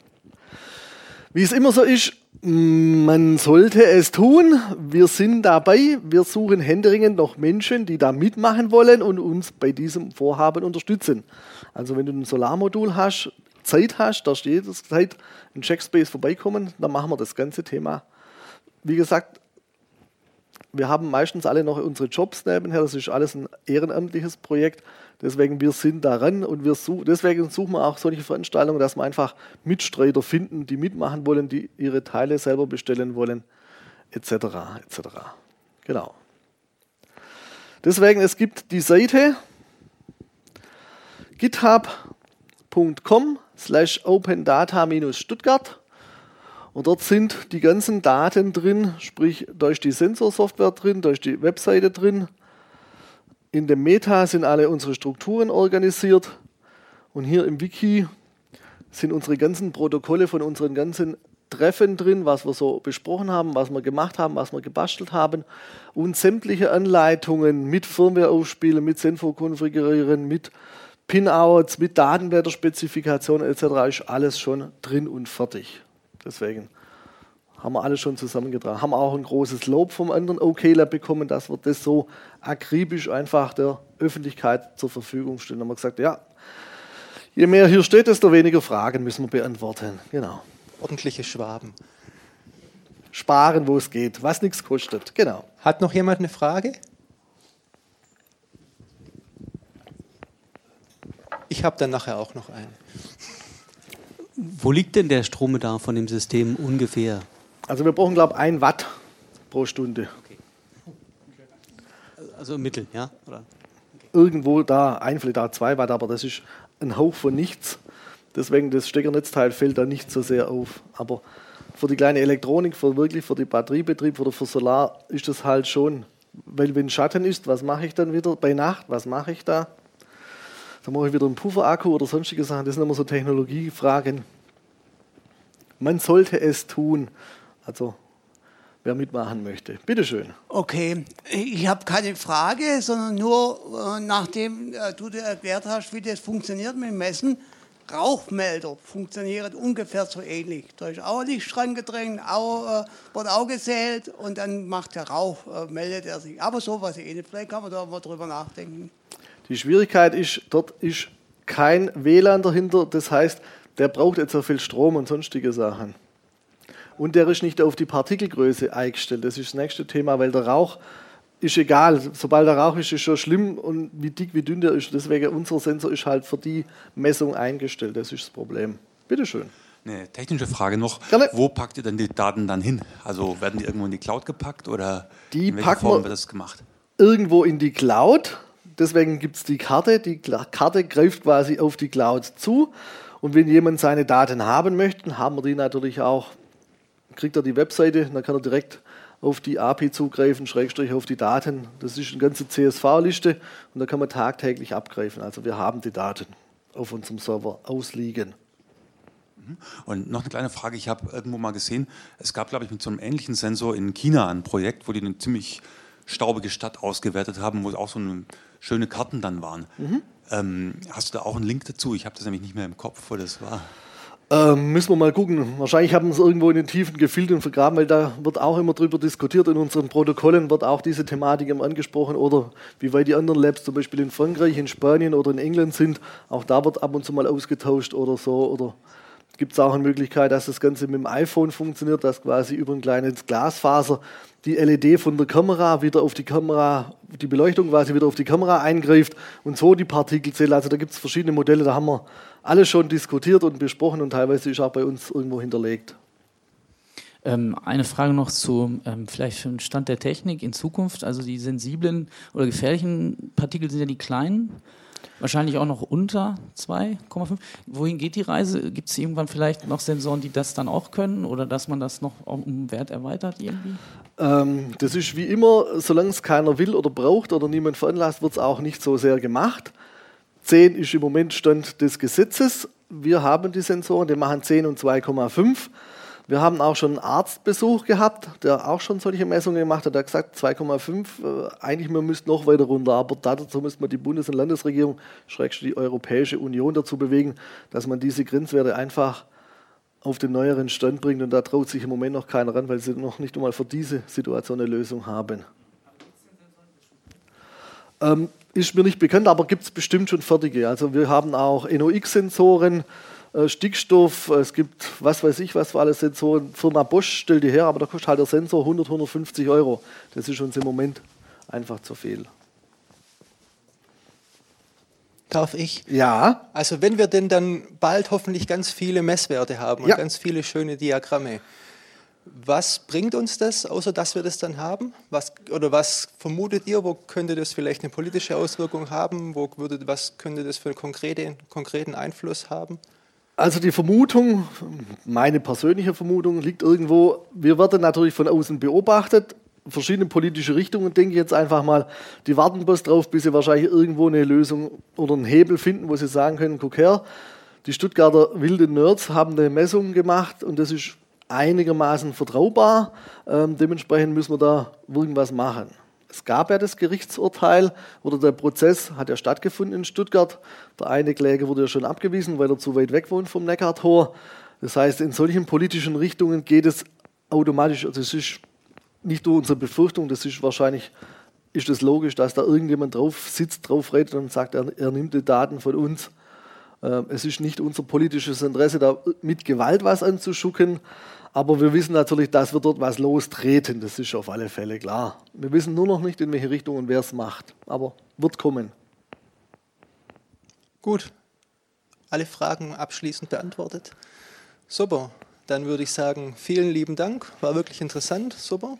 Wie es immer so ist, man sollte es tun. Wir sind dabei. Wir suchen händeringend noch Menschen, die da mitmachen wollen und uns bei diesem Vorhaben unterstützen. Also wenn du ein Solarmodul hast, Zeit hast, da steht es Zeit, in Checkspace vorbeikommen, dann machen wir das ganze Thema. Wie gesagt, wir haben meistens alle noch unsere Jobs nebenher, das ist alles ein ehrenamtliches Projekt. Deswegen, wir sind daran und wir such, deswegen suchen wir auch solche Veranstaltungen, dass wir einfach Mitstreiter finden, die mitmachen wollen, die ihre Teile selber bestellen wollen, etc. etc. Genau. Deswegen, es gibt die Seite github.com slash opendata-stuttgart und dort sind die ganzen Daten drin, sprich, ist die Sensorsoftware drin, ist die Webseite drin, in dem Meta sind alle unsere Strukturen organisiert. Und hier im Wiki sind unsere ganzen Protokolle von unseren ganzen Treffen drin, was wir so besprochen haben, was wir gemacht haben, was wir gebastelt haben. Und sämtliche Anleitungen mit Firmware aufspielen, mit Senfo konfigurieren, mit Pinouts, mit Datenblätterspezifikationen etc. ist alles schon drin und fertig. Deswegen haben wir alles schon zusammengetragen. Haben auch ein großes Lob vom anderen OK-Lab bekommen, dass wir das so akribisch einfach der Öffentlichkeit zur Verfügung stellen. Da haben wir gesagt, ja, je mehr hier steht, desto weniger Fragen müssen wir beantworten. Genau. Ordentliche Schwaben. Sparen, wo es geht, was nichts kostet. Genau. Hat noch jemand eine Frage? Ich habe dann nachher auch noch einen. Wo liegt denn der Strombedarf von dem System ungefähr? Also wir brauchen, glaube ich, ein Watt pro Stunde. Okay. Also im Mittel, ja? Oder? Okay. Irgendwo da, ein, vielleicht da zwei Watt, aber das ist ein Hauch von nichts. Deswegen das Steckernetzteil fällt da nicht so sehr auf. Aber für die kleine Elektronik, für wirklich für den Batteriebetrieb oder für Solar ist das halt schon, weil wenn Schatten ist, was mache ich dann wieder bei Nacht? Was mache ich da? Dann mache ich wieder einen Pufferakku oder sonstige Sachen. Das sind immer so Technologiefragen. Man sollte es tun. Also wer mitmachen möchte. Bitte schön. Okay, ich habe keine Frage, sondern nur, äh, nachdem äh, du dir erklärt hast, wie das funktioniert mit Messen, Rauchmelder funktionieren ungefähr so ähnlich. Da ist auch ein Lichtstrang gedrängt, auch, äh, wird auch gezählt und dann macht der Rauch, äh, meldet er sich. Aber so was ähnlich. Vielleicht kann man da mal drüber nachdenken. Die Schwierigkeit ist, dort ist kein WLAN dahinter, das heißt, der braucht jetzt so viel Strom und sonstige Sachen und der ist nicht auf die Partikelgröße eingestellt. Das ist das nächste Thema, weil der Rauch ist egal. Sobald der Rauch ist, ist schon schlimm und wie dick, wie dünn der ist. Deswegen unser Sensor ist halt für die Messung eingestellt. Das ist das Problem. Bitte schön. Eine technische Frage noch. Gerne. Wo packt ihr denn die Daten dann hin? Also werden die irgendwo in die Cloud gepackt oder die in welcher Form wird das gemacht? Irgendwo in die Cloud. Deswegen gibt es die Karte. Die Karte greift quasi auf die Cloud zu. Und wenn jemand seine Daten haben möchte, haben wir die natürlich auch kriegt er die Webseite, dann kann er direkt auf die API zugreifen, Schrägstrich auf die Daten. Das ist eine ganze CSV-Liste und da kann man tagtäglich abgreifen. Also wir haben die Daten auf unserem Server ausliegen. Mhm. Und noch eine kleine Frage, ich habe irgendwo mal gesehen, es gab, glaube ich, mit so einem ähnlichen Sensor in China ein Projekt, wo die eine ziemlich staubige Stadt ausgewertet haben, wo auch so eine, schöne Karten dann waren. Mhm. Ähm, hast du da auch einen Link dazu? Ich habe das nämlich nicht mehr im Kopf, wo das war. Ähm, müssen wir mal gucken. Wahrscheinlich haben wir es irgendwo in den Tiefen gefiltert und vergraben, weil da wird auch immer drüber diskutiert. In unseren Protokollen wird auch diese Thematik immer angesprochen oder wie weit die anderen Labs zum Beispiel in Frankreich, in Spanien oder in England sind. Auch da wird ab und zu mal ausgetauscht oder so. Oder gibt es auch eine Möglichkeit, dass das Ganze mit dem iPhone funktioniert, dass quasi über ein kleines Glasfaser die LED von der Kamera wieder auf die Kamera, die Beleuchtung quasi wieder auf die Kamera eingreift und so die Partikel zählt. Also da gibt es verschiedene Modelle, da haben wir alles schon diskutiert und besprochen und teilweise ist auch bei uns irgendwo hinterlegt. Ähm, eine Frage noch zu ähm, vielleicht für Stand der Technik in Zukunft. Also die sensiblen oder gefährlichen Partikel sind ja die kleinen, wahrscheinlich auch noch unter 2,5. Wohin geht die Reise? Gibt es irgendwann vielleicht noch Sensoren, die das dann auch können oder dass man das noch um Wert erweitert irgendwie? Ähm, das ist wie immer, solange es keiner will oder braucht oder niemand veranlasst, wird es auch nicht so sehr gemacht. 10 ist im Moment Stand des Gesetzes. Wir haben die Sensoren, die machen 10 und 2,5. Wir haben auch schon einen Arztbesuch gehabt, der auch schon solche Messungen gemacht hat. Der hat gesagt, 2,5, äh, eigentlich man müsste noch weiter runter, aber dazu müsste man die Bundes- und Landesregierung, schrägstrich die Europäische Union dazu bewegen, dass man diese Grenzwerte einfach auf den neueren Stand bringt. Und da traut sich im Moment noch keiner ran, weil sie noch nicht einmal für diese Situation eine Lösung haben. Ähm, ist mir nicht bekannt, aber gibt es bestimmt schon fertige. Also wir haben auch NOx-Sensoren, Stickstoff, es gibt was weiß ich was für alle Sensoren. Firma Bosch stellt die her, aber da kostet halt der Sensor 100, 150 Euro. Das ist uns im Moment einfach zu viel. Darf ich? Ja. Also wenn wir denn dann bald hoffentlich ganz viele Messwerte haben ja. und ganz viele schöne Diagramme, was bringt uns das, außer dass wir das dann haben? Was, oder was vermutet ihr, wo könnte das vielleicht eine politische Auswirkung haben? Wo würde, was könnte das für einen konkrete, konkreten Einfluss haben? Also die Vermutung, meine persönliche Vermutung, liegt irgendwo, wir werden natürlich von außen beobachtet, verschiedene politische Richtungen, denke ich jetzt einfach mal, die warten bloß drauf, bis sie wahrscheinlich irgendwo eine Lösung oder einen Hebel finden, wo sie sagen können, guck her, die Stuttgarter wilden Nerds haben eine Messung gemacht und das ist einigermaßen vertraubar. Ähm, dementsprechend müssen wir da irgendwas machen. Es gab ja das Gerichtsurteil oder der Prozess hat ja stattgefunden in Stuttgart. Der eine Kläger wurde ja schon abgewiesen, weil er zu weit weg wohnt vom Neckartor. Das heißt, in solchen politischen Richtungen geht es automatisch, also es ist nicht nur unsere Befürchtung, das ist wahrscheinlich ist es logisch, dass da irgendjemand drauf sitzt, drauf redet und sagt, er, er nimmt die Daten von uns. Ähm, es ist nicht unser politisches Interesse, da mit Gewalt was anzuschucken. Aber wir wissen natürlich, dass wir dort was lostreten. Das ist auf alle Fälle klar. Wir wissen nur noch nicht, in welche Richtung und wer es macht. Aber wird kommen. Gut. Alle Fragen abschließend beantwortet. Super. Dann würde ich sagen, vielen lieben Dank. War wirklich interessant. Super.